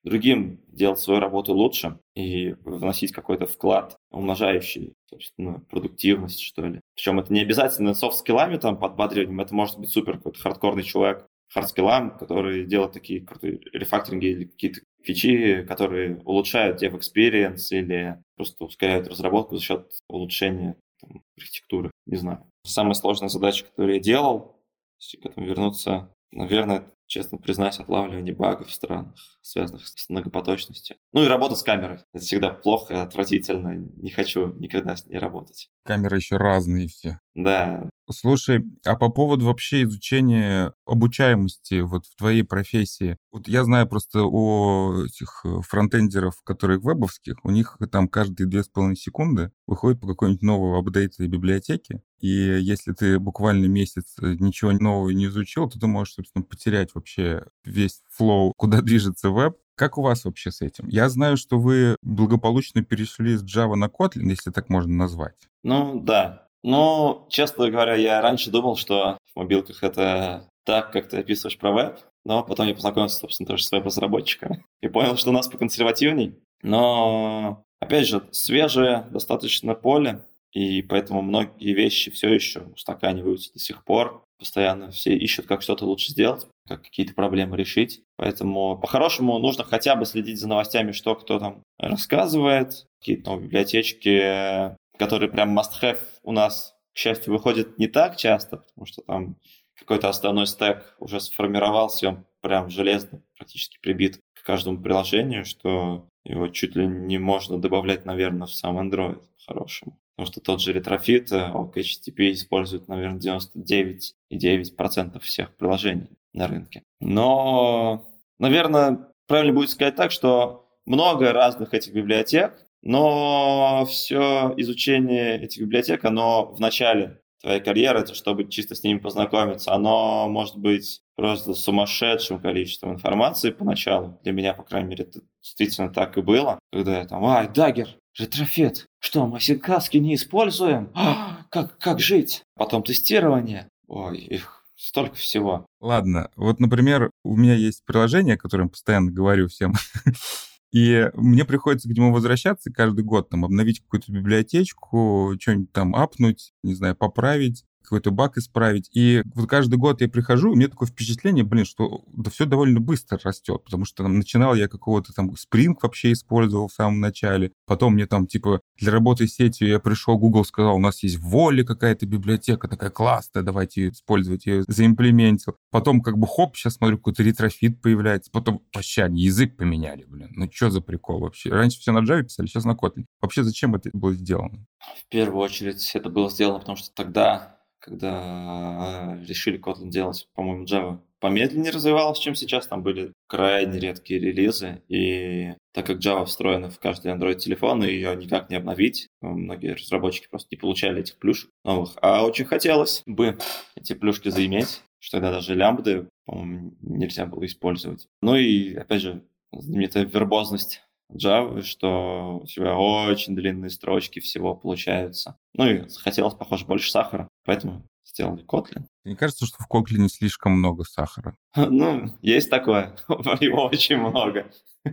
другим делать свою работу лучше и вносить какой-то вклад, умножающий, собственно, продуктивность, что ли. Причем это не обязательно софт-скиллами, там, подбадриванием, это может быть супер какой-то хардкорный человек, хардскиллом, который делает такие крутые рефакторинги или какие-то фичи, которые улучшают dev experience или просто ускоряют разработку за счет улучшения там, архитектуры. Не знаю. Самая сложная задача, которую я делал, если к этому вернуться, наверное, честно признаюсь, отлавливание багов странных, связанных с многопоточностью. Ну и работа с камерой. Это всегда плохо, отвратительно. Не хочу никогда с ней работать. Камеры еще разные все. Да. Слушай, а по поводу вообще изучения обучаемости вот в твоей профессии, вот я знаю просто о этих э, фронтендеров, которые вебовских, у них там каждые две с половиной секунды выходит по какой-нибудь новой апдейте библиотеки, и если ты буквально месяц э, ничего нового не изучил, то ты можешь, собственно, потерять вообще весь флоу, *laughs* куда движется веб, как у вас вообще с этим? Я знаю, что вы благополучно перешли с Java на Kotlin, если так можно назвать. Ну, да. Ну, честно говоря, я раньше думал, что в мобилках это так, как ты описываешь про веб, но потом я познакомился, собственно, тоже с веб-разработчиками *laughs* и понял, что у нас поконсервативней. Но, опять же, свежее достаточно поле, и поэтому многие вещи все еще устаканиваются до сих пор. Постоянно все ищут, как что-то лучше сделать, как какие-то проблемы решить. Поэтому по-хорошему нужно хотя бы следить за новостями, что кто там рассказывает. Какие-то новые библиотечки, которые прям must-have у нас, к счастью, выходят не так часто, потому что там какой-то основной стек уже сформировался, он прям железно практически прибит к каждому приложению, что его чуть ли не можно добавлять, наверное, в сам Android по-хорошему. Потому что тот же Retrofit, OkHttp использует, наверное, 99,9% всех приложений на рынке. Но, наверное, правильно будет сказать так, что много разных этих библиотек, но все изучение этих библиотек, оно в начале твоей карьеры, чтобы чисто с ними познакомиться, оно может быть просто сумасшедшим количеством информации поначалу. Для меня, по крайней мере, это действительно так и было. Когда я там, ай, Dagger, Retrofit, что, мы AsyncTask'и не используем? А, как, как жить? Потом тестирование. Ой, их столько всего. Ладно, вот, например, у меня есть приложение, о котором постоянно говорю всем. *laughs* И мне приходится к нему возвращаться каждый год, там, обновить какую-то библиотечку, что-нибудь там апнуть, не знаю, поправить какой-то баг исправить. И вот каждый год я прихожу, и меня такое впечатление, блин, что да все довольно быстро растет, потому что там начинал я какого-то там Spring вообще использовал в самом начале, потом мне там типа для работы с сетью я пришел, Google сказал, у нас есть Volley какая-то библиотека такая классная, давайте использовать, я заимплементил. Потом как бы хоп, сейчас смотрю, какой-то Retrofit появляется, потом вообще они язык поменяли, блин, ну что за прикол вообще? Раньше все на Java писали, сейчас на Kotlin. Вообще зачем это было сделано? В первую очередь это было сделано, потому что тогда когда решили Kotlin делать, по-моему, Java помедленнее развивалась, чем сейчас. Там были крайне редкие релизы, и так как Java встроена в каждый Android-телефон, ее никак не обновить, многие разработчики просто не получали этих плюшек новых. А очень хотелось бы эти плюшки заиметь, что тогда даже лямбды, по-моему, нельзя было использовать. Ну и, опять же, знаменитая вербозность Java, что у тебя очень длинные строчки всего получаются. Ну и захотелось, похоже, больше сахара, поэтому сделали Kotlin. Мне кажется, что в Kotlin слишком много сахара. *laughs* Ну, есть такое. *laughs* Его очень много. *laughs*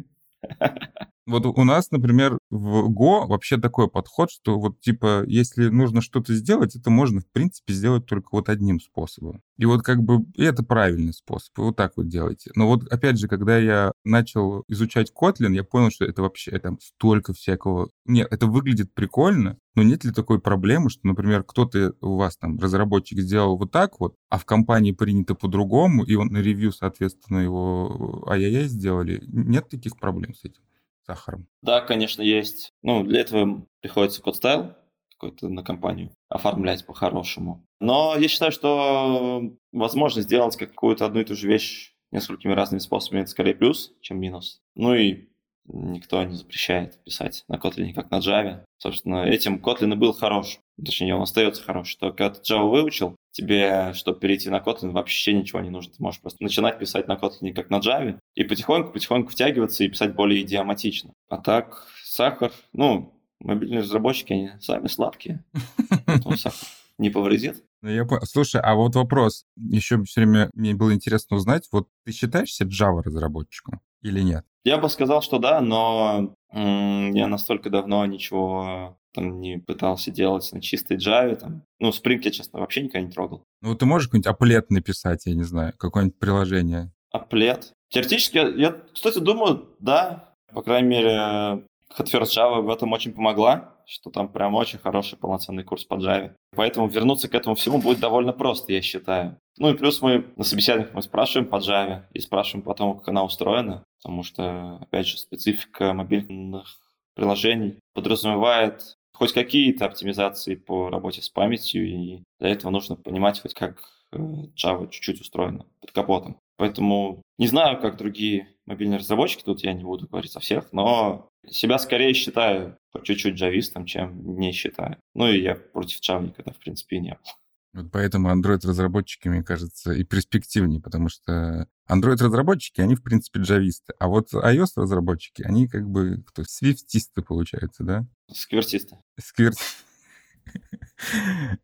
Вот у нас, например, в Go вообще такой подход, что вот типа, если нужно что-то сделать, это можно, в принципе, сделать только вот одним способом. И вот как бы и это правильный способ, и вот так вот делайте. Но вот опять же, когда я начал изучать Kotlin, я понял, что это вообще там столько всякого... Нет, это выглядит прикольно, но нет ли такой проблемы, что, например, кто-то у вас там, разработчик, сделал вот так вот, а в компании принято по-другому, и он на ревью, соответственно, его ай-яй-яй сделали? Нет таких проблем с этим? Сахаром? Да, конечно, есть. Ну, для этого приходится код стайл какой-то на компанию оформлять по-хорошему. Но я считаю, что возможно сделать какую-то одну и ту же вещь несколькими разными способами, это скорее плюс, чем минус. Ну и никто не запрещает писать на Kotlin как на Java. Собственно, этим Kotlin и был хорош. Точнее, он остается хорош. Что когда ты Java выучил, тебе, чтобы перейти на Kotlin, вообще ничего не нужно. Ты можешь просто начинать писать на Kotlin как на Java и потихоньку-потихоньку втягиваться и писать более идиоматично. А так, сахар, ну, мобильные разработчики, они сами сладкие. Поэтому *laughs* сахар не повредит. Ну, я понял. Слушай, а вот вопрос. Еще все время мне было интересно узнать, вот ты считаешься Java разработчиком или нет? Я бы сказал, что да, но я настолько давно ничего там не пытался делать на чистой Java. Там. Ну, Spring я, честно, вообще никогда не трогал. Ну, ты можешь какой-нибудь аплет написать, я не знаю, какое-нибудь приложение? Аплет? Теоретически, я, я, кстати, думаю, да. По крайней мере, Hot First Java в этом очень помогла, что там прям очень хороший полноценный курс по Java. Поэтому вернуться к этому всему будет довольно просто, я считаю. Ну и плюс мы на собеседованиях мы спрашиваем по Java и спрашиваем потом, как она устроена, потому что, опять же, специфика мобильных приложений подразумевает хоть какие-то оптимизации по работе с памятью, и для этого нужно понимать хоть как э, Java чуть-чуть устроена под капотом. Поэтому не знаю, как другие мобильные разработчики, тут я не буду говорить о всех, но себя скорее считаю чуть-чуть джавистом, чем не считаю. Ну и я против Java никогда, в принципе, не был. Вот поэтому Android-разработчики, мне кажется, и перспективнее, потому что Android-разработчики, они, в принципе, джависты, а вот iOS-разработчики, они как бы кто, свифтисты, получается, да? Сквертисты. Сквертисты.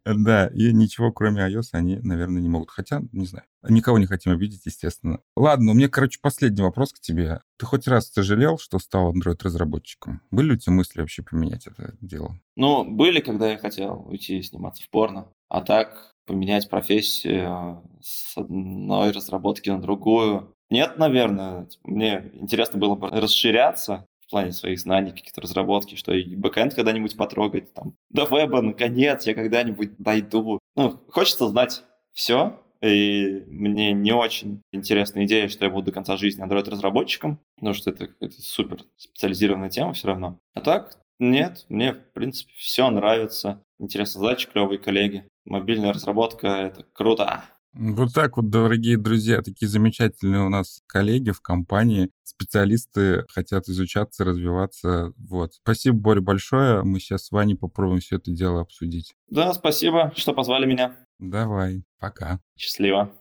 Да, и ничего, кроме iOS, они, наверное, не могут. Хотя, не знаю, никого не хотим обидеть, естественно. Ладно, у меня, короче, последний вопрос к тебе. Ты хоть раз сожалел, что стал Android-разработчиком? Были у тебя мысли вообще поменять это дело? Ну, были, когда я хотел уйти сниматься в порно. А так, поменять профессию с одной разработки на другую. Нет, наверное. Мне интересно было бы расширяться, в плане своих знаний, каких-то разработки, что и бэкэнд когда-нибудь потрогать, там, до веба, наконец, я когда-нибудь дойду. Ну, хочется знать все, и мне не очень интересная идея, что я буду до конца жизни Android-разработчиком, потому что это, это супер специализированная тема все равно. А так, нет, мне, в принципе, все нравится. Интересная задача, клевые коллеги. Мобильная разработка — это круто. Вот так вот, дорогие друзья, такие замечательные у нас коллеги в компании, специалисты хотят изучаться, развиваться. Вот. Спасибо, Боря, большое. Мы сейчас с Ваней попробуем все это дело обсудить. Да, спасибо, что позвали меня. Давай, пока. Счастливо.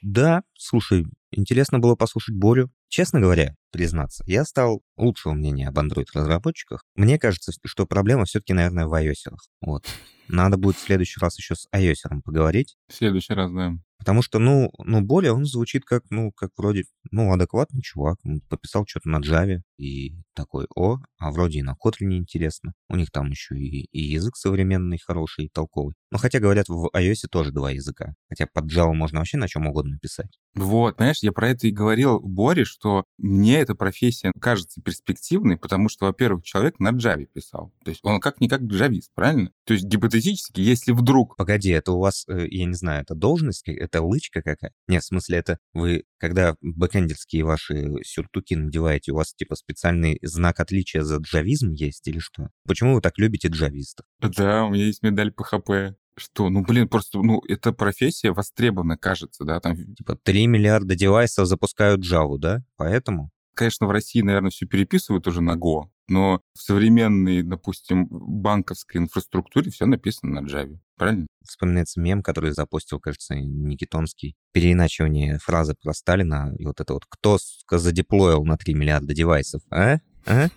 Да, слушай, интересно было послушать Борю. Честно говоря, признаться, я стал лучшего мнения об Android-разработчиках. Мне кажется, что проблема все-таки, наверное, в iOS. Вот. Надо будет в следующий раз еще с iOS поговорить. В следующий раз, да. Потому что, ну, ну, более он звучит как, ну, как вроде, ну, адекватный чувак. Он пописал что-то на Java и такой, о, а вроде и на Kotlin интересно. У них там еще и, и язык современный, хороший, и толковый. Но хотя, говорят, в iOS тоже два языка. Хотя под Java можно вообще на чем угодно писать. Вот, понимаешь, я про это и говорил Боре, что мне эта профессия кажется перспективной, потому что, во-первых, человек на Java писал. То есть он как-никак джавист, правильно? То есть гипотетически, если вдруг... Погоди, это у вас, э, я не знаю, это должность, это лычка какая? Нет, в смысле, это вы, когда бэкэндерские ваши сюртуки надеваете, у вас типа специальный знак отличия за джавизм есть или что? Почему вы так любите джавистов? Да, у меня есть медаль ПХП. Что? Ну, блин, просто, ну, эта профессия востребована, кажется, да, там... Типа 3 миллиарда девайсов запускают Java, да? Поэтому? Конечно, в России, наверное, все переписывают уже на Go, но в современной, допустим, банковской инфраструктуре все написано на Java. Правильно? Вспоминается мем, который запустил, кажется, Никитонский. Переиначивание фразы про Сталина. И вот это вот «Кто, сука, задеплоил на 3 миллиарда девайсов?» А? А?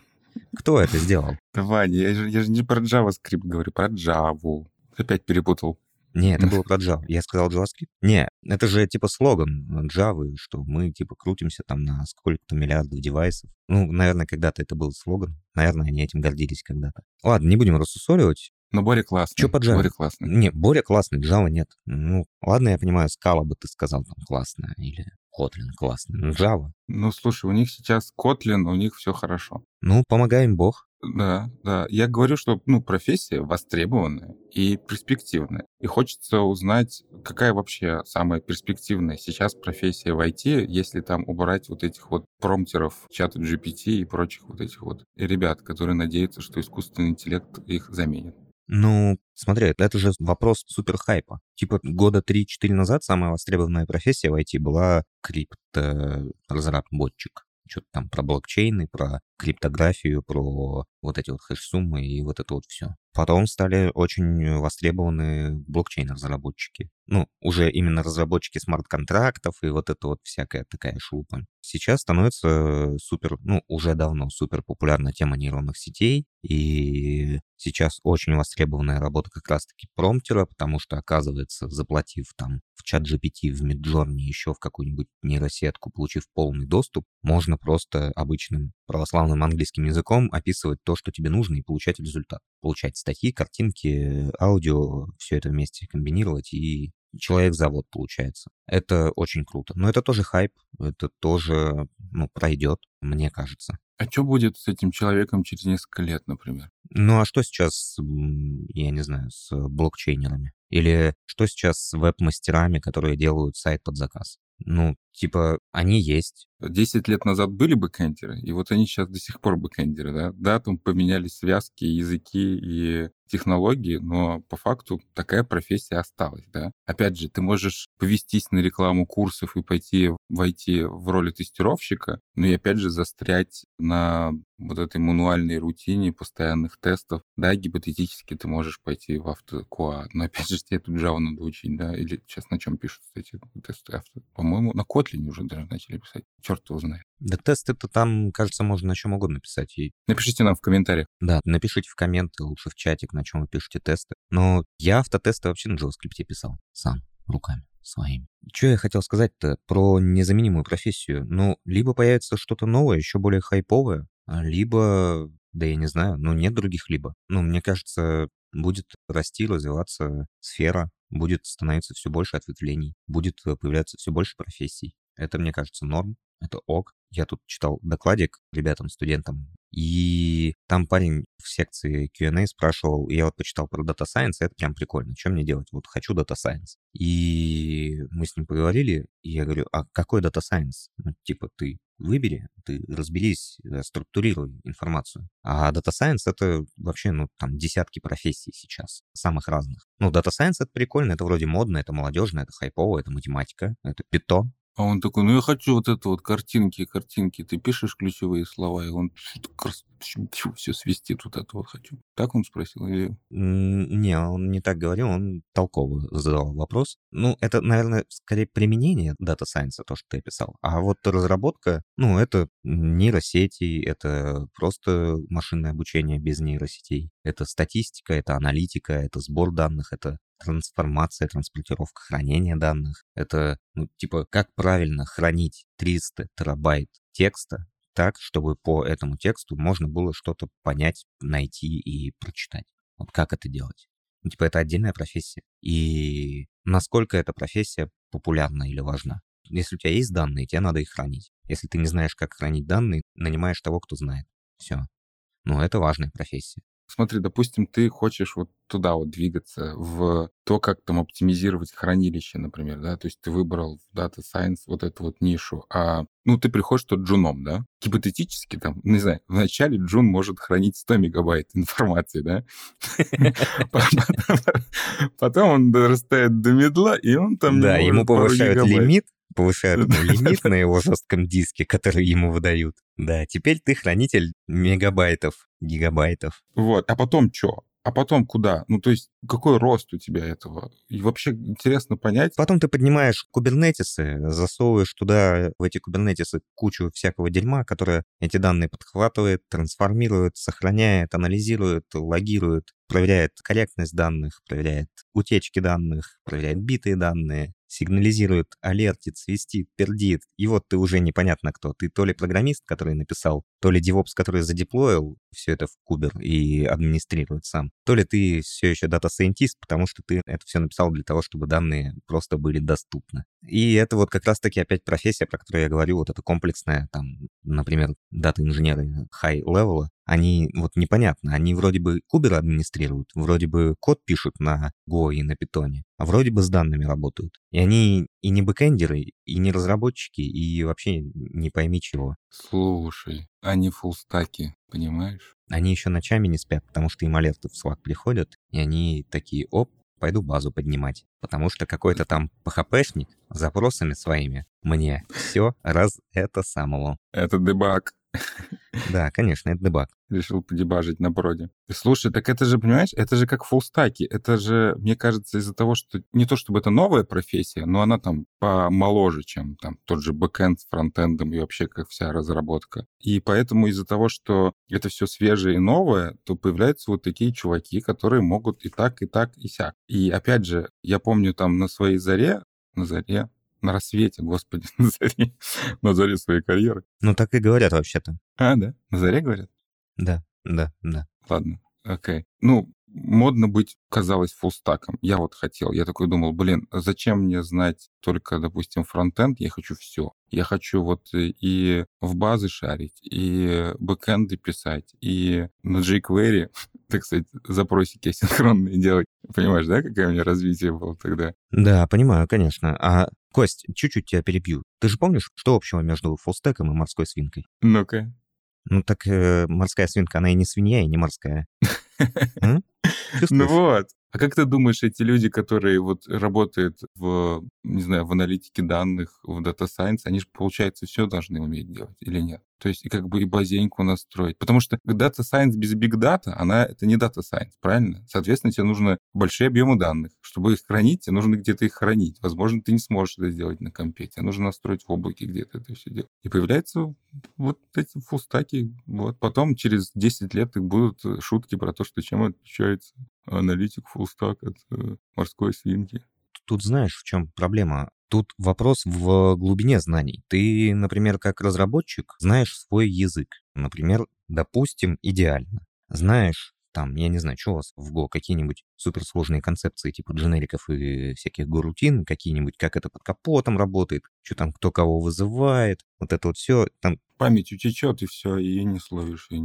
Кто это сделал? Да, *laughs* Ваня, я же, я же не про JavaScript говорю, про Java. Опять перепутал. Не, это было про Java. Я сказал JavaScript. Не, это же типа слоган Java, что мы типа крутимся там на сколько-то миллиардов девайсов. Ну, наверное, когда-то это был слоган. Наверное, они этим гордились когда-то. Ладно, не будем рассусоливать. Но Боря классный. Что по Java? Боря классный. Не, Боря классный, Java нет. Ну, ладно, я понимаю, Scala бы ты сказал там классная, или Kotlin классный, но Java. Ну, слушай, у них сейчас Kotlin, у них все хорошо. Ну, помогаем Бог. Да, да. Я говорю, что ну, профессия востребованная и перспективная. И хочется узнать, какая вообще самая перспективная сейчас профессия в IT, если там убрать вот этих вот промптеров, чата GPT и прочих вот этих вот ребят, которые надеются, что искусственный интеллект их заменит. Ну, смотри, это же вопрос супер хайпа. Типа года 3-4 назад самая востребованная профессия в IT была крипторазработчик. Что-то там про блокчейны, про криптографию, про вот эти вот хэш-суммы и вот это вот все. Потом стали очень востребованы блокчейн-разработчики. Ну, уже именно разработчики смарт-контрактов и вот это вот всякая такая шелупа. Сейчас становится супер, ну, уже давно супер популярна тема нейронных сетей, и сейчас очень востребованная работа как раз-таки промптера, потому что, оказывается, заплатив там в чат GPT, в Midjourney, еще в какую-нибудь нейросетку, получив полный доступ, можно просто обычным православным английским языком описывать то, что тебе нужно, и получать результат. Получать статьи, картинки, аудио, все это вместе комбинировать, и человек-завод получается. Это очень круто. Но это тоже хайп, это тоже ну, пройдет, мне кажется. А что будет с этим человеком через несколько лет, например? Ну а что сейчас, я не знаю, с блокчейнерами? Или что сейчас с веб-мастерами, которые делают сайт под заказ? Ну, типа, они есть. Десять лет назад были бэкэндеры, и вот они сейчас до сих пор бэкэндеры, да? Да, там поменялись связки, языки и технологии, но по факту такая профессия осталась, да? Опять же, ты можешь повестись на рекламу курсов и пойти войти в роли тестировщика, но и опять же застрять на вот этой мануальной рутине постоянных тестов. Да, гипотетически ты можешь пойти в автокуа, но опять же тебе тут Java надо учить, да? Или сейчас на чем пишут эти тесты авто? По-моему, на Kotlin уже даже начали писать. Черт его знает. Да тесты-то там, кажется, можно на чем угодно писать. И... Напишите нам в комментариях. Да, напишите в комменты, лучше в чатик, на чем вы пишете тесты. Но я автотесты вообще на JavaScript писал сам, руками своими. Что я хотел сказать-то про незаменимую профессию? Ну, либо появится что-то новое, еще более хайповое, а либо, да я не знаю, ну нет других либо. Ну, мне кажется, будет расти, развиваться сфера, будет становиться все больше ответвлений, будет появляться все больше профессий. Это, мне кажется, норм, это ок. Я тут читал докладик ребятам, студентам, и там парень в секции Q&A спрашивал, я вот почитал про Data Science, это прям прикольно, что мне делать? Вот хочу Data Science. И мы с ним поговорили, и я говорю, а какой Data Science? Ну, типа, ты выбери, ты разберись, э, структурируй информацию. А Data Science — это вообще, ну, там, десятки профессий сейчас, самых разных. Ну, Data Science — это прикольно, это вроде модно, это молодежно, это хайпово, это математика, это питон, а он такой, ну я хочу вот это вот картинки, картинки. Ты пишешь ключевые слова, и он все свистит вот это вот хочу. Так он спросил? Или... Не, он не так говорил, он толково задавал вопрос. Ну, это, наверное, скорее применение дата сайенса, то, что ты описал. А вот разработка, ну, это нейросети, это просто машинное обучение без нейросетей. Это статистика, это аналитика, это сбор данных, это трансформация, транспортировка, хранение данных. Это, ну, типа, как правильно хранить 300 терабайт текста так, чтобы по этому тексту можно было что-то понять, найти и прочитать. Вот как это делать? Ну, типа, это отдельная профессия. И насколько эта профессия популярна или важна? Если у тебя есть данные, тебе надо их хранить. Если ты не знаешь, как хранить данные, нанимаешь того, кто знает. Все. Ну, это важная профессия. Смотри, допустим, ты хочешь вот туда вот двигаться, в то, как там оптимизировать хранилище, например, да, то есть ты выбрал в Data Science вот эту вот нишу, а, ну, ты приходишь тут джуном, да, гипотетически там, не знаю, вначале джун может хранить 100 мегабайт *laughs* информации, да, *laughs* потом он дорастает до медла, и он там... Да, ему повышают лимит, повышают *laughs* лимит на его жестком диске, который ему выдают. Да, теперь ты хранитель мегабайтов, гигабайтов. Вот, а потом что? А потом куда? Ну, то есть, какой рост у тебя этого? И вообще интересно понять. Потом ты поднимаешь кубернетисы, засовываешь туда, в эти кубернетисы, кучу всякого дерьма, которое эти данные подхватывает, трансформирует, сохраняет, анализирует, логирует, проверяет корректность данных, проверяет утечки данных, проверяет битые данные, сигнализирует, алертит, свистит, пердит. И вот ты уже непонятно кто. Ты то ли программист, который написал, то ли DevOps, который задеплоил все это в кубер и администрирует сам, то ли ты все еще дата-сайентист, потому что ты это все написал для того, чтобы данные просто были доступны. И это вот как раз-таки опять профессия, про которую я говорю, вот это комплексная, там, например, дата-инженеры high-level, они вот непонятно, они вроде бы кубер администрируют, вроде бы код пишут на Go и на Python, а вроде бы с данными работают. И они и не бэкэндеры, и не разработчики, и вообще не пойми чего. Слушай, они фулстаки, понимаешь? Они еще ночами не спят, потому что им алерты в Slack приходят, и они такие, оп, пойду базу поднимать. Потому что какой-то там PHP-шник запросами своими мне все раз это самого. Это дебаг. Да, конечно, это дебаг. Решил подебажить на броде. Слушай, так это же, понимаешь, это же как фулстаки. Это же, мне кажется, из-за того, что не то чтобы это новая профессия, но она там помоложе, чем там тот же бэкэнд с фронтендом и вообще как вся разработка. И поэтому из-за того, что это все свежее и новое, то появляются вот такие чуваки, которые могут и так, и так, и сяк. И опять же, я помню там на своей заре, на заре, на рассвете, господи, *laughs* на заре, на заре своей карьеры. Ну, так и говорят вообще-то. А, да? На заре говорят? Да, да, да. Ладно, окей. Ну, модно быть, казалось, фулстаком. Я вот хотел. Я такой думал, блин, зачем мне знать только, допустим, фронтенд? Я хочу все. Я хочу вот и в базы шарить, и бэкэнды писать, и на jQuery, *laughs* так сказать, запросики *laughs* асинхронные делать. Понимаешь, да, какое у меня развитие было тогда? Да, понимаю, конечно. А Кость, чуть-чуть тебя перебью. Ты же помнишь, что общего между фулстеком и морской свинкой? Ну-ка. Ну так э, морская свинка, она и не свинья, и не морская. *laughs* Ну вот. А как ты думаешь, эти люди, которые вот работают в, не знаю, в аналитике данных, в Data Science, они же, получается, все должны уметь делать или нет? То есть и как бы и базеньку настроить. Потому что Data Science без Big Data, она это не Data Science, правильно? Соответственно, тебе нужны большие объемы данных. Чтобы их хранить, тебе нужно где-то их хранить. Возможно, ты не сможешь это сделать на компе. Тебе нужно настроить в облаке где-то это все делать. И появляются вот эти фулстаки. Вот. Потом через 10 лет их будут шутки про то, что чем отличается аналитик фулстак от э, морской свинки. Тут знаешь, в чем проблема? Тут вопрос в глубине знаний. Ты, например, как разработчик, знаешь свой язык. Например, допустим, идеально. Знаешь там, я не знаю, что у вас в Go, какие-нибудь суперсложные концепции типа дженериков и всяких Go-рутин, какие-нибудь, как это под капотом работает, что там кто кого вызывает, вот это вот все. Там... Память утечет, и все, и не словишь. И...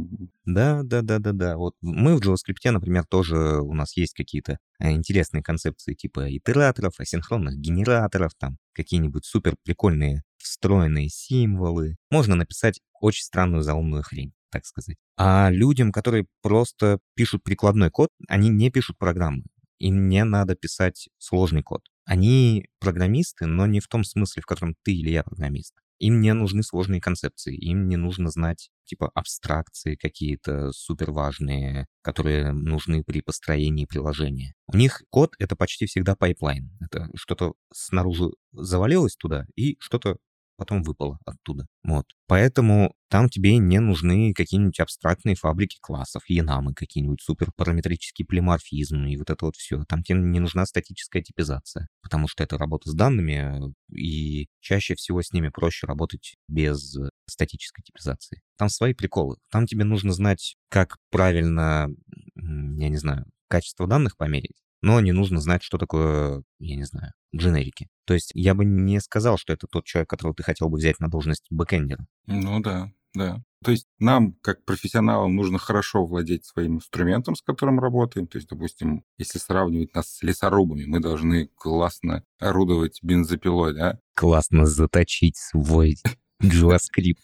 Да, да, да, да, да. Вот мы в JavaScript, например, тоже у нас есть какие-то э, интересные концепции типа итераторов, асинхронных генераторов, там какие-нибудь супер прикольные встроенные символы. Можно написать очень странную заумную хрень так сказать. А людям, которые просто пишут прикладной код, они не пишут программы. Им не надо писать сложный код. Они программисты, но не в том смысле, в котором ты или я программист. Им не нужны сложные концепции, им не нужно знать типа абстракции какие-то супер важные, которые нужны при построении приложения. У них код — это почти всегда пайплайн. Это что-то снаружи завалилось туда, и что-то потом выпало оттуда. Вот. Поэтому там тебе не нужны какие-нибудь абстрактные фабрики классов, enum ы какие-нибудь, суперпараметрический полиморфизм и вот это вот все. Там тебе не нужна статическая типизация, потому что это работа с данными, и чаще всего с ними проще работать без статической типизации. Там свои приколы. Там тебе нужно знать, как правильно, я не знаю, качество данных померить, но не нужно знать, что такое, я не знаю, дженерики. То есть я бы не сказал, что это тот человек, которого ты хотел бы взять на должность бэкэндера. Ну да, Да. То есть нам, как профессионалам, нужно хорошо владеть своим инструментом, с которым работаем. То есть, допустим, если сравнивать нас с лесорубами, мы должны классно орудовать бензопилой, да? Классно заточить свой *laughs* JavaScript.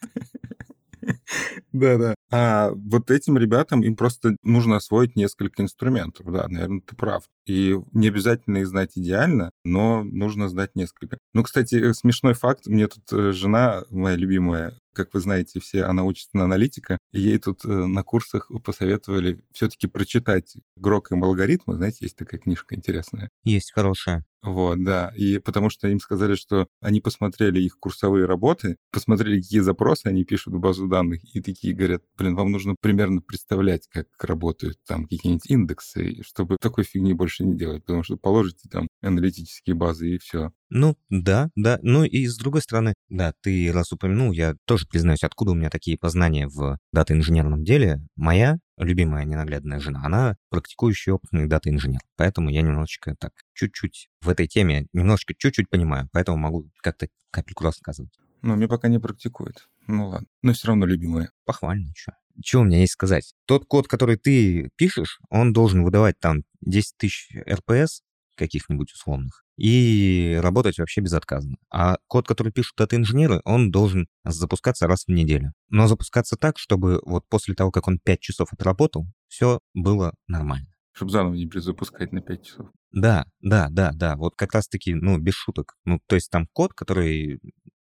Да-да. А вот этим ребятам им просто нужно освоить несколько инструментов. Да, наверное, ты прав. И не обязательно их знать идеально, но нужно знать несколько. Ну, кстати, смешной факт. Мне тут э, жена, моя любимая, как вы знаете, все, она учится на аналитика, и ей тут э, на курсах посоветовали все-таки прочитать «Грок и алгоритмы». Знаете, есть такая книжка интересная. Есть хорошая. Вот, да. И потому что им сказали, что они посмотрели их курсовые работы, посмотрели, какие запросы они пишут в базу данных, и такие говорят, блин, вам нужно примерно представлять, как работают там какие-нибудь индексы, чтобы такой фигни больше не делать, потому что положите там аналитические базы и все. Ну, да, да. Ну и с другой стороны, да, ты раз упомянул, я тоже признаюсь, откуда у меня такие познания в дата-инженерном деле. Моя любимая ненаглядная жена, она практикующий опытный дата-инженер. Поэтому я немножечко так, чуть-чуть в этой теме, немножечко чуть-чуть понимаю. Поэтому могу как-то капельку рассказывать. Ну, мне пока не практикует. Ну ладно. Но все равно любимая. Похвально, что. Что у меня есть сказать? Тот код, который ты пишешь, он должен выдавать там 10 тысяч РПС каких-нибудь условных и работать вообще безотказно. А код, который пишут дата-инженеры, он должен запускаться раз в неделю. Но запускаться так, чтобы вот после того, как он 5 часов отработал, все было нормально. Чтобы заново не перезапускать на 5 часов. Да, да, да, да. Вот как раз-таки, ну, без шуток. Ну, то есть там код, который,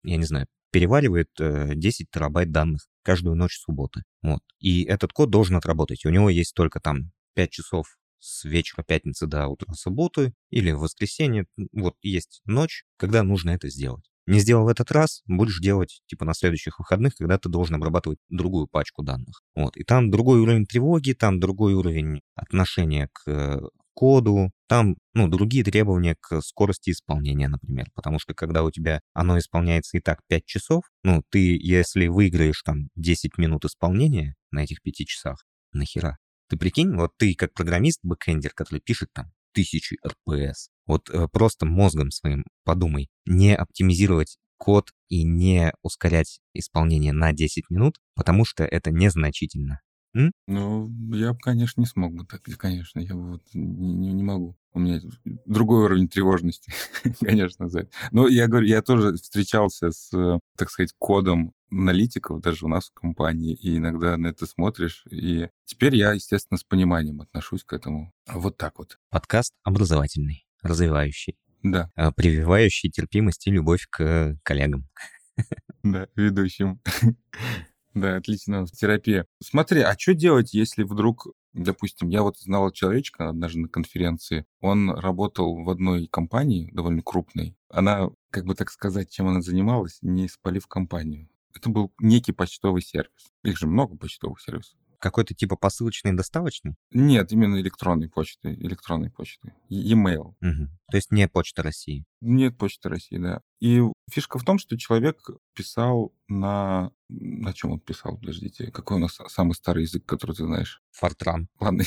я не знаю, переваривает 10 э, терабайт данных каждую ночь субботы. Вот. И этот код должен отработать. У него есть только там 5 часов с вечера пятницы до утра субботы или в воскресенье. Вот есть ночь, когда нужно это сделать. Не сделал в этот раз, будешь делать типа на следующих выходных, когда ты должен обрабатывать другую пачку данных. Вот. И там другой уровень тревоги, там другой уровень отношения к э, коду, там, ну, другие требования к скорости исполнения, например. Потому что когда у тебя оно исполняется и так 5 часов, ну, ты, если выиграешь там 10 минут исполнения на этих 5 часах, нахера? Ты прикинь, вот ты как программист, бэкэндер, который пишет там тысячи RPS, вот э, просто мозгом своим подумай, не оптимизировать код и не ускорять исполнение на 10 минут, потому что это незначительно. М? Ну, я бы, конечно, не смог бы так, конечно, я вот не, не, могу. У меня другой уровень тревожности, *laughs* конечно, за это. Но я говорю, я тоже встречался с, так сказать, кодом аналитиков даже у нас в компании, и иногда на это смотришь, и теперь я, естественно, с пониманием отношусь к этому. Вот так вот. Подкаст образовательный, развивающий. Да. А, прививающий терпимость и любовь к коллегам. Да, ведущим. *laughs* Да, отлично. Терапия. Смотри, а что делать, если вдруг, допустим, я вот знал человечка однажды на конференции, он работал в одной компании, довольно крупной. Она, как бы так сказать, чем она занималась, не спалив компанию. Это был некий почтовый сервис. Их же много почтовых сервисов. Какой-то типа посылочный доставочный? Нет, именно электронной почты. Электронной почты. E-mail. Угу. То есть не Почта России? Нет Почты России, да. И фишка в том, что человек писал на... На чем он писал? Подождите. Какой у нас самый старый язык, который ты знаешь? Фортран. Ладно,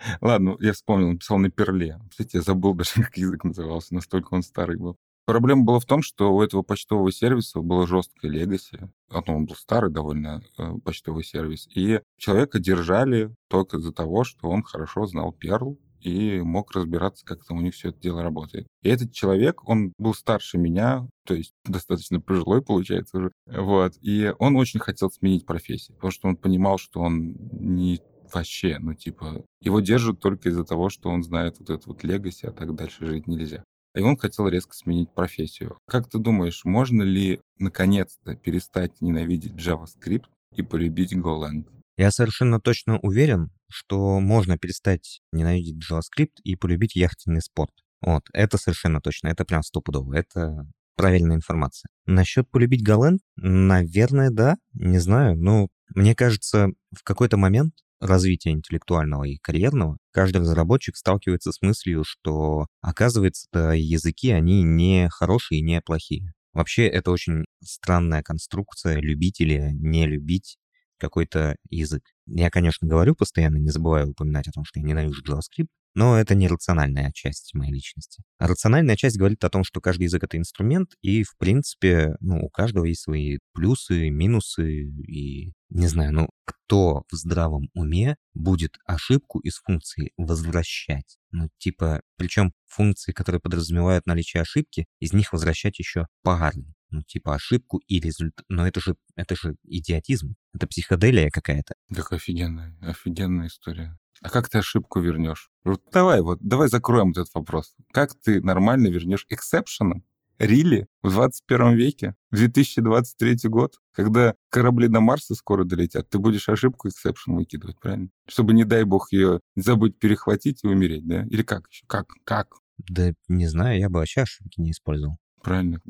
*laughs* Ладно, я вспомнил, он писал на перле. Кстати, я забыл даже, *laughs* как язык назывался, настолько он старый был. Проблема была в том, что у этого почтового сервиса было жесткое легаси. А он был старый довольно э, почтовый сервис. И человека держали только из-за того, что он хорошо знал Perl и мог разбираться, как там у них все это дело работает. И этот человек, он был старше меня, то есть достаточно пожилой, получается уже. Вот. И он очень хотел сменить профессию, потому что он понимал, что он не вообще, ну, типа, его держат только из-за того, что он знает вот это вот легаси, а так дальше жить нельзя и он хотел резко сменить профессию. Как ты думаешь, можно ли наконец-то перестать ненавидеть JavaScript и полюбить Golang? Я совершенно точно уверен, что можно перестать ненавидеть JavaScript и полюбить яхтенный спорт. Вот, это совершенно точно, это прям стопудово, это правильная информация. Насчет полюбить Golang, наверное, да, не знаю, но мне кажется, в какой-то момент развития интеллектуального и карьерного, каждый разработчик сталкивается с мыслью, что, оказывается, языки, они не хорошие и не плохие. Вообще, это очень странная конструкция любить или не любить какой-то язык. Я, конечно, говорю постоянно, не забываю упоминать о том, что я ненавижу JavaScript, Но это не рациональная часть моей личности. Рациональная часть говорит о том, что каждый язык — это инструмент, и, в принципе, ну, у каждого есть свои плюсы, минусы, и, не знаю, ну, кто в здравом уме будет ошибку из функции возвращать? Ну, типа, причем функции, которые подразумевают наличие ошибки, из них возвращать еще парни ну, типа ошибку и результат. Но это же, это же идиотизм. Это психоделия какая-то. Как офигенная, офигенная история. А как ты ошибку вернешь? Вот давай, вот, давай закроем этот вопрос. Как ты нормально вернешь эксепшеном? Really в 21 веке, 2023 год, когда корабли на Марсе скоро долетят, ты будешь ошибку exception выкидывать, правильно? Чтобы, не дай бог, ее забыть перехватить и умереть, да? Или как еще? Как? Как? Да не знаю, я бы вообще ошибки не использовал. Правильно.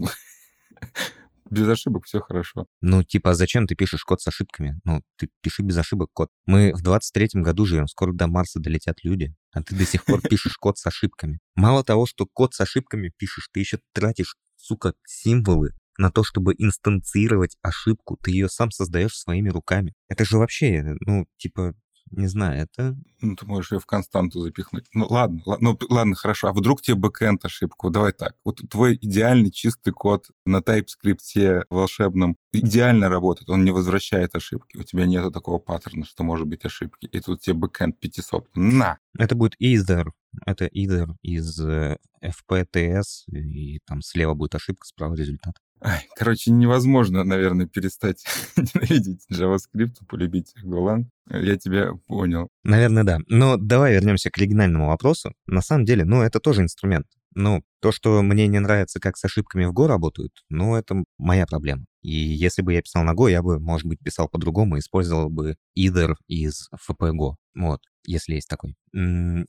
Без ошибок все хорошо. Ну, типа, а зачем ты пишешь код с ошибками? Ну, ты пиши без ошибок код. Мы в 23-м году живем, скоро до Марса долетят люди, а ты до сих пор пишешь код с ошибками. Мало того, что код с ошибками пишешь, ты еще тратишь, сука, символы на то, чтобы инстанцировать ошибку. Ты ее сам создаешь своими руками. Это же вообще, ну, типа, не знаю, это... Ну, ты можешь ее в константу запихнуть. Ну, ладно, ладно, ну, ладно, хорошо. А вдруг тебе бэкэнд ошибку? Давай так. Вот твой идеальный чистый код на TypeScript волшебном идеально работает. Он не возвращает ошибки. У тебя нет такого паттерна, что может быть ошибки. И тут тебе бэкэнд 500. На! Это будет either. Это either из э, FPTS, и там слева будет ошибка, справа результат. Ай, короче, невозможно, наверное, перестать *laughs* ненавидеть JavaScript, полюбить Golang. Я тебя понял. Наверное, да. Но давай вернемся к оригинальному вопросу. На самом деле, ну, это тоже инструмент. Ну, то, что мне не нравится, как с ошибками в Go работают, ну, это моя проблема. И если бы я писал на Go, я бы, может быть, писал по-другому, использовал бы either из FPGO. Вот, если есть такой.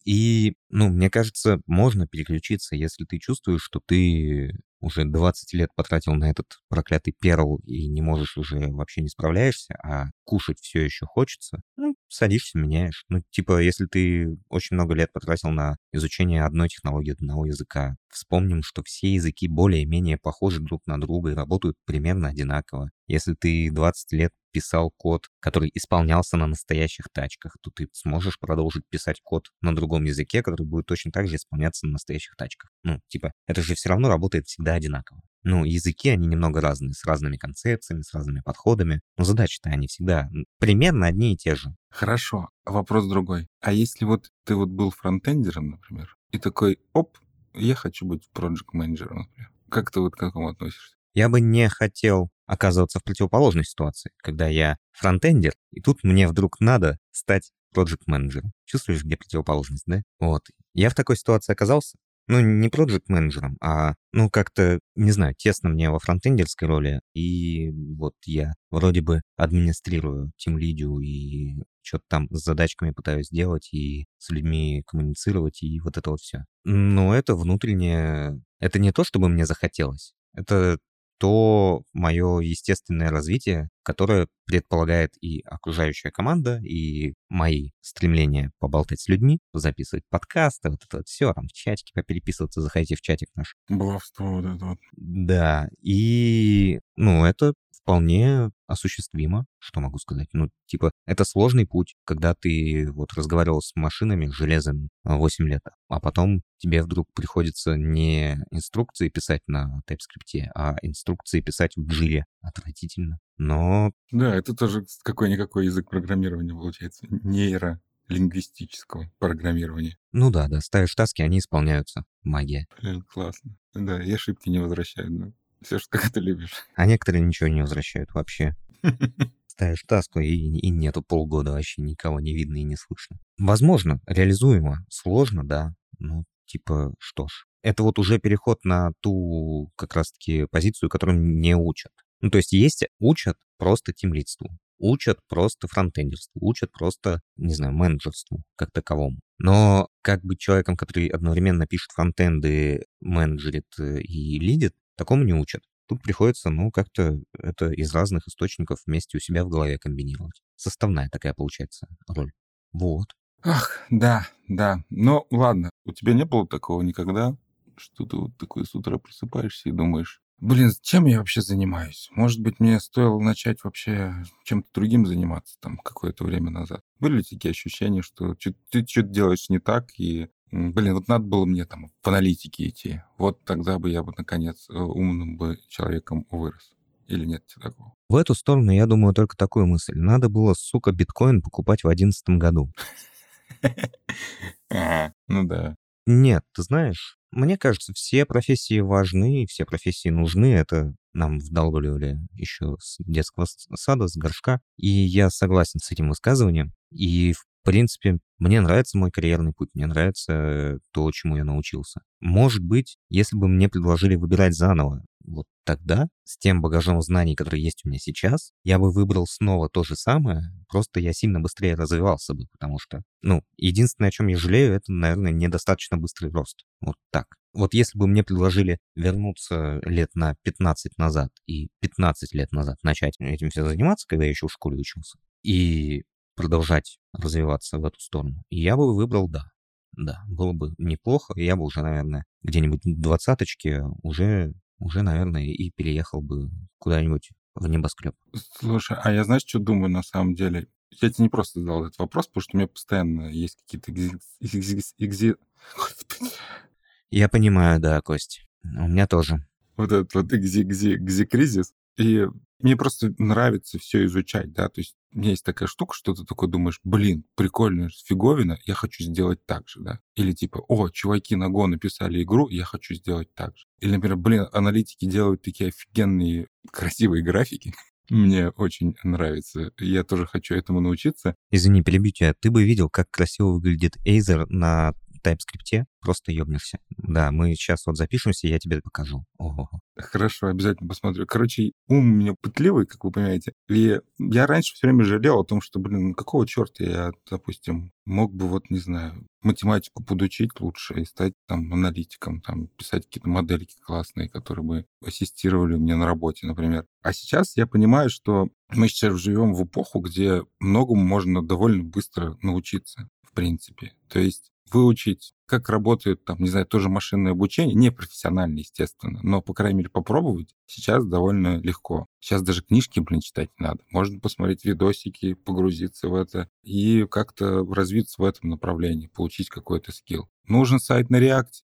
И, ну, мне кажется, можно переключиться, если ты чувствуешь, что ты уже 20 лет потратил на этот проклятый перл и не можешь уже вообще не справляешься, а кушать все еще хочется, ну, садишься, меняешь. Ну, типа, если ты очень много лет потратил на изучение одной технологии, одного языка, вспомним, что все языки более-менее похожи друг на друга и работают примерно одинаково. Если ты 20 лет писал код, который исполнялся на настоящих тачках, то ты сможешь продолжить писать код на другом языке, который будет точно так же исполняться на настоящих тачках. Ну, типа, это же все равно работает всегда одинаково. Ну, языки, они немного разные, с разными концепциями, с разными подходами, но задачи-то они всегда примерно одни и те же. Хорошо, вопрос другой. А если вот ты вот был фронтендером, например, и такой, оп, я хочу быть проект-менеджером, например. Как ты вот к этому относишься? Я бы не хотел оказываться в противоположной ситуации, когда я фронтендер, и тут мне вдруг надо стать проект менеджером Чувствуешь, где противоположность, да? Вот. Я в такой ситуации оказался, ну, не проект менеджером а, ну, как-то, не знаю, тесно мне во фронтендерской роли, и вот я вроде бы администрирую тем лидию и что-то там с задачками пытаюсь делать и с людьми коммуницировать, и вот это вот все. Но это внутреннее... Это не то, чтобы мне захотелось. Это то мое естественное развитие, которое предполагает и окружающая команда, и мои стремления поболтать с людьми, записывать подкасты, вот это вот все, там в чатике попереписываться, заходите в чатик наш. Баловство вот это вот. Да, и, ну, это вполне осуществимо, что могу сказать. Ну, типа, это сложный путь, когда ты вот разговаривал с машинами, железом 8 лет, а потом тебе вдруг приходится не инструкции писать на TypeScript, а инструкции писать в Jira. Отвратительно. Но... Да, это тоже какой-никакой язык программирования получается. Нейро лингвистического программирования. Ну да, да, ставишь таски, они исполняются. Магия. Блин, классно. Да, и ошибки не возвращают. Все, что как ты любишь. А некоторые ничего не возвращают вообще. *laughs* Ставишь таску, и, и нету полгода вообще никого не видно и не слышно. Возможно, реализуемо. Сложно, да. Ну, типа, что ж. Это вот уже переход на ту как раз-таки позицию, которую не учат. Ну, то есть есть, учат просто тимлидству, учат просто фронтендерству, учат просто, не знаю, менеджерству как таковому. Но как быть человеком, который одновременно пишет фронтенды, менеджерит э, и лидит, Такому не учат. Тут приходится, ну, как-то это из разных источников вместе у себя в голове комбинировать. Составная такая получается роль. Вот. Ах, да, да. Ну, ладно. У тебя не было такого никогда, что ты вот такой с утра просыпаешься и думаешь, Блин, чем я вообще занимаюсь? Может быть, мне стоило начать вообще чем-то другим заниматься там какое-то время назад. Были ли такие ощущения, что ты что-то делаешь не так, и Блин, вот надо было мне там в аналитике идти. Вот тогда бы я бы, наконец, э, умным бы человеком вырос. Или нет такого? В эту сторону я думаю только такую мысль. Надо было, сука, биткоин покупать в одиннадцатом году. *laughs* Ну да. Нет, ты знаешь, мне кажется, все профессии важны, все профессии нужны. Это нам вдалбливали еще с детского сада, с горшка. И я согласен с этим высказыванием. И, в принципе, мне нравится мой карьерный путь, мне нравится то, чему я научился. Может быть, если бы мне предложили выбирать заново, вот тогда, с тем багажом знаний, который есть у меня сейчас, я бы выбрал снова то же самое, просто я сильно быстрее развивался бы, потому что, ну, единственное, о чем я жалею, это, наверное, недостаточно быстрый рост. Вот так. Вот если бы мне предложили вернуться лет на 15 назад и 15 лет назад начать этим все заниматься, когда я еще в школе учился, и продолжать развиваться в эту сторону, я бы выбрал «да». Да, было бы неплохо, я бы уже, наверное, где-нибудь в двадцаточке уже уже, наверное, и переехал бы куда-нибудь в небоскреб. Слушай, а я знаешь, что думаю на самом деле? Я тебе не просто задал этот вопрос, потому что у меня постоянно есть какие-то экзи... Я понимаю, да, Кость. У меня тоже. Вот этот вот экзи-кризис. И мне просто нравится все изучать, да, то есть у меня есть такая штука, что ты такой думаешь, блин, прикольная фиговина, я хочу сделать так же, да. Или типа, о, чуваки на Go написали игру, я хочу сделать так же. Или, например, блин, аналитики делают такие офигенные красивые графики, *laughs* мне очень нравится. Я тоже хочу этому научиться. Извини, перебью тебя. Ты бы видел, как красиво выглядит Acer на TypeScript, просто ёбнешься. Да, мы сейчас вот запишемся, я тебе покажу. Ого. Хорошо, обязательно посмотрю. Короче, ум у меня пытливый, как вы понимаете. И я раньше все время жалел о том, что, блин, какого черта я, допустим, мог бы, вот, не знаю, математику подучить лучше и стать там аналитиком, там, писать какие-то модельки классные, которые бы ассистировали мне на работе, например. А сейчас я понимаю, что мы сейчас живем в эпоху, где многому можно довольно быстро научиться, в принципе. То есть выучить, как работает, там, не знаю, тоже машинное обучение, не профессионально, естественно, но, по крайней мере, попробовать сейчас довольно легко. Сейчас даже книжки, блин, читать не надо. Можно посмотреть видосики, погрузиться в это и как-то развиться в этом направлении, получить какой-то скилл. Нужен сайт на React?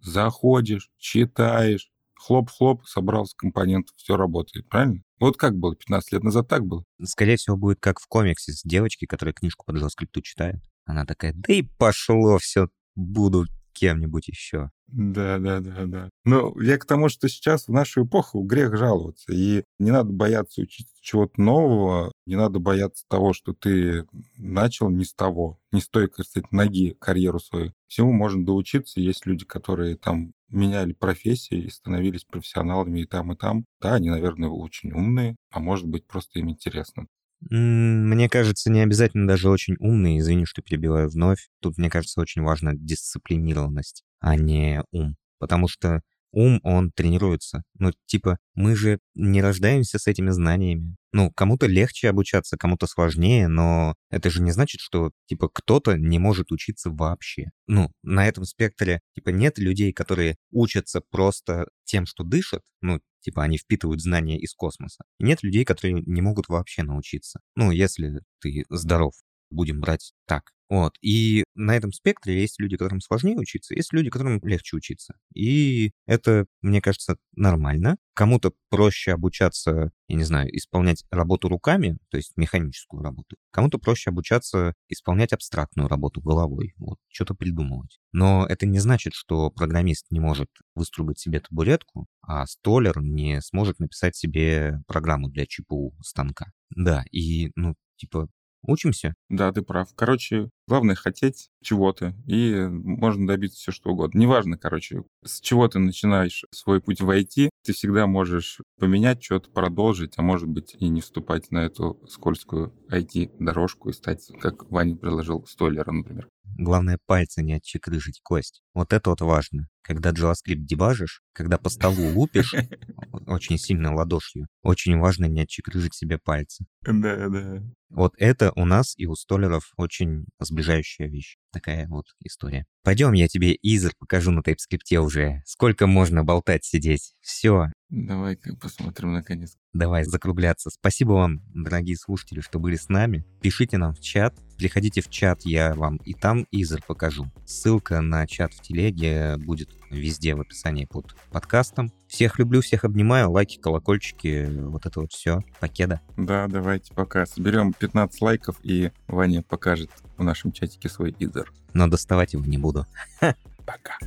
Заходишь, читаешь, хлоп-хлоп, собрал с компонентов, все работает, правильно? Вот как было 15 лет назад, так было. Скорее всего, будет как в комиксе с девочкой, которая книжку по JavaScript читает. Она такая, да и пошло все, буду кем-нибудь еще. Да, да, да, да. Ну, я к тому, что сейчас в нашу эпоху грех жаловаться. И не надо бояться учить чего-то нового, не надо бояться того, что ты начал не с того, не с той, кстати, ноги карьеру свою. Всему можно доучиться. Есть люди, которые там меняли профессии и становились профессионалами и там, и там. Да, они, наверное, очень умные, а может быть, просто им интересно. Мне кажется, не обязательно даже очень умный, извини, что перебиваю вновь. Тут, мне кажется, очень важна дисциплинированность, а не ум. Потому что ум, он тренируется. Ну, типа, мы же не рождаемся с этими знаниями. Ну, кому-то легче обучаться, кому-то сложнее, но это же не значит, что, типа, кто-то не может учиться вообще. Ну, на этом спектре, типа, нет людей, которые учатся просто тем, что дышат, ну, типа, они впитывают знания из космоса. И нет людей, которые не могут вообще научиться. Ну, если ты здоров, будем брать так. Вот. И на этом спектре есть люди, которым сложнее учиться, есть люди, которым легче учиться. И это, мне кажется, нормально. Кому-то проще обучаться, я не знаю, исполнять работу руками, то есть механическую работу. Кому-то проще обучаться исполнять абстрактную работу головой, вот, что-то придумывать. Но это не значит, что программист не может выстроить себе табуретку, а столер не сможет написать себе программу для ЧПУ станка. Да, и, ну, типа, Учимся? Да, ты прав. Короче, главное хотеть чего-то, и можно добиться все что угодно. Неважно, короче, с чего ты начинаешь свой путь в IT, ты всегда можешь поменять что-то, продолжить, а может быть и не вступать на эту скользкую IT-дорожку и стать, как Ваня предложил, стойлером, например. Главное, пальцы не отчекрыжить кость. Вот это вот важно. Когда JavaScript дебажишь, когда по столу лупишь *laughs* очень сильно ладошью, очень важно не отчекрыжить себе пальцы. Да, да. Вот это у нас и у столеров очень сближающая вещь. Такая вот история. Пойдем, я тебе изер покажу на TypeScript уже. Сколько можно болтать сидеть. Все. Давай-ка посмотрим наконец. Давай закругляться. Спасибо вам, дорогие слушатели, что были с нами. Пишите нам в чат. Приходите в чат, я вам и там Изер покажу. Ссылка на чат в телеге будет везде в описании под подкастом. Всех люблю, всех обнимаю. Лайки, колокольчики, вот это вот все. Покеда. Да, давайте пока. Соберем 15 лайков, и Ваня покажет в нашем чатике свой Изер. Но доставать его не буду. *laughs* Пока.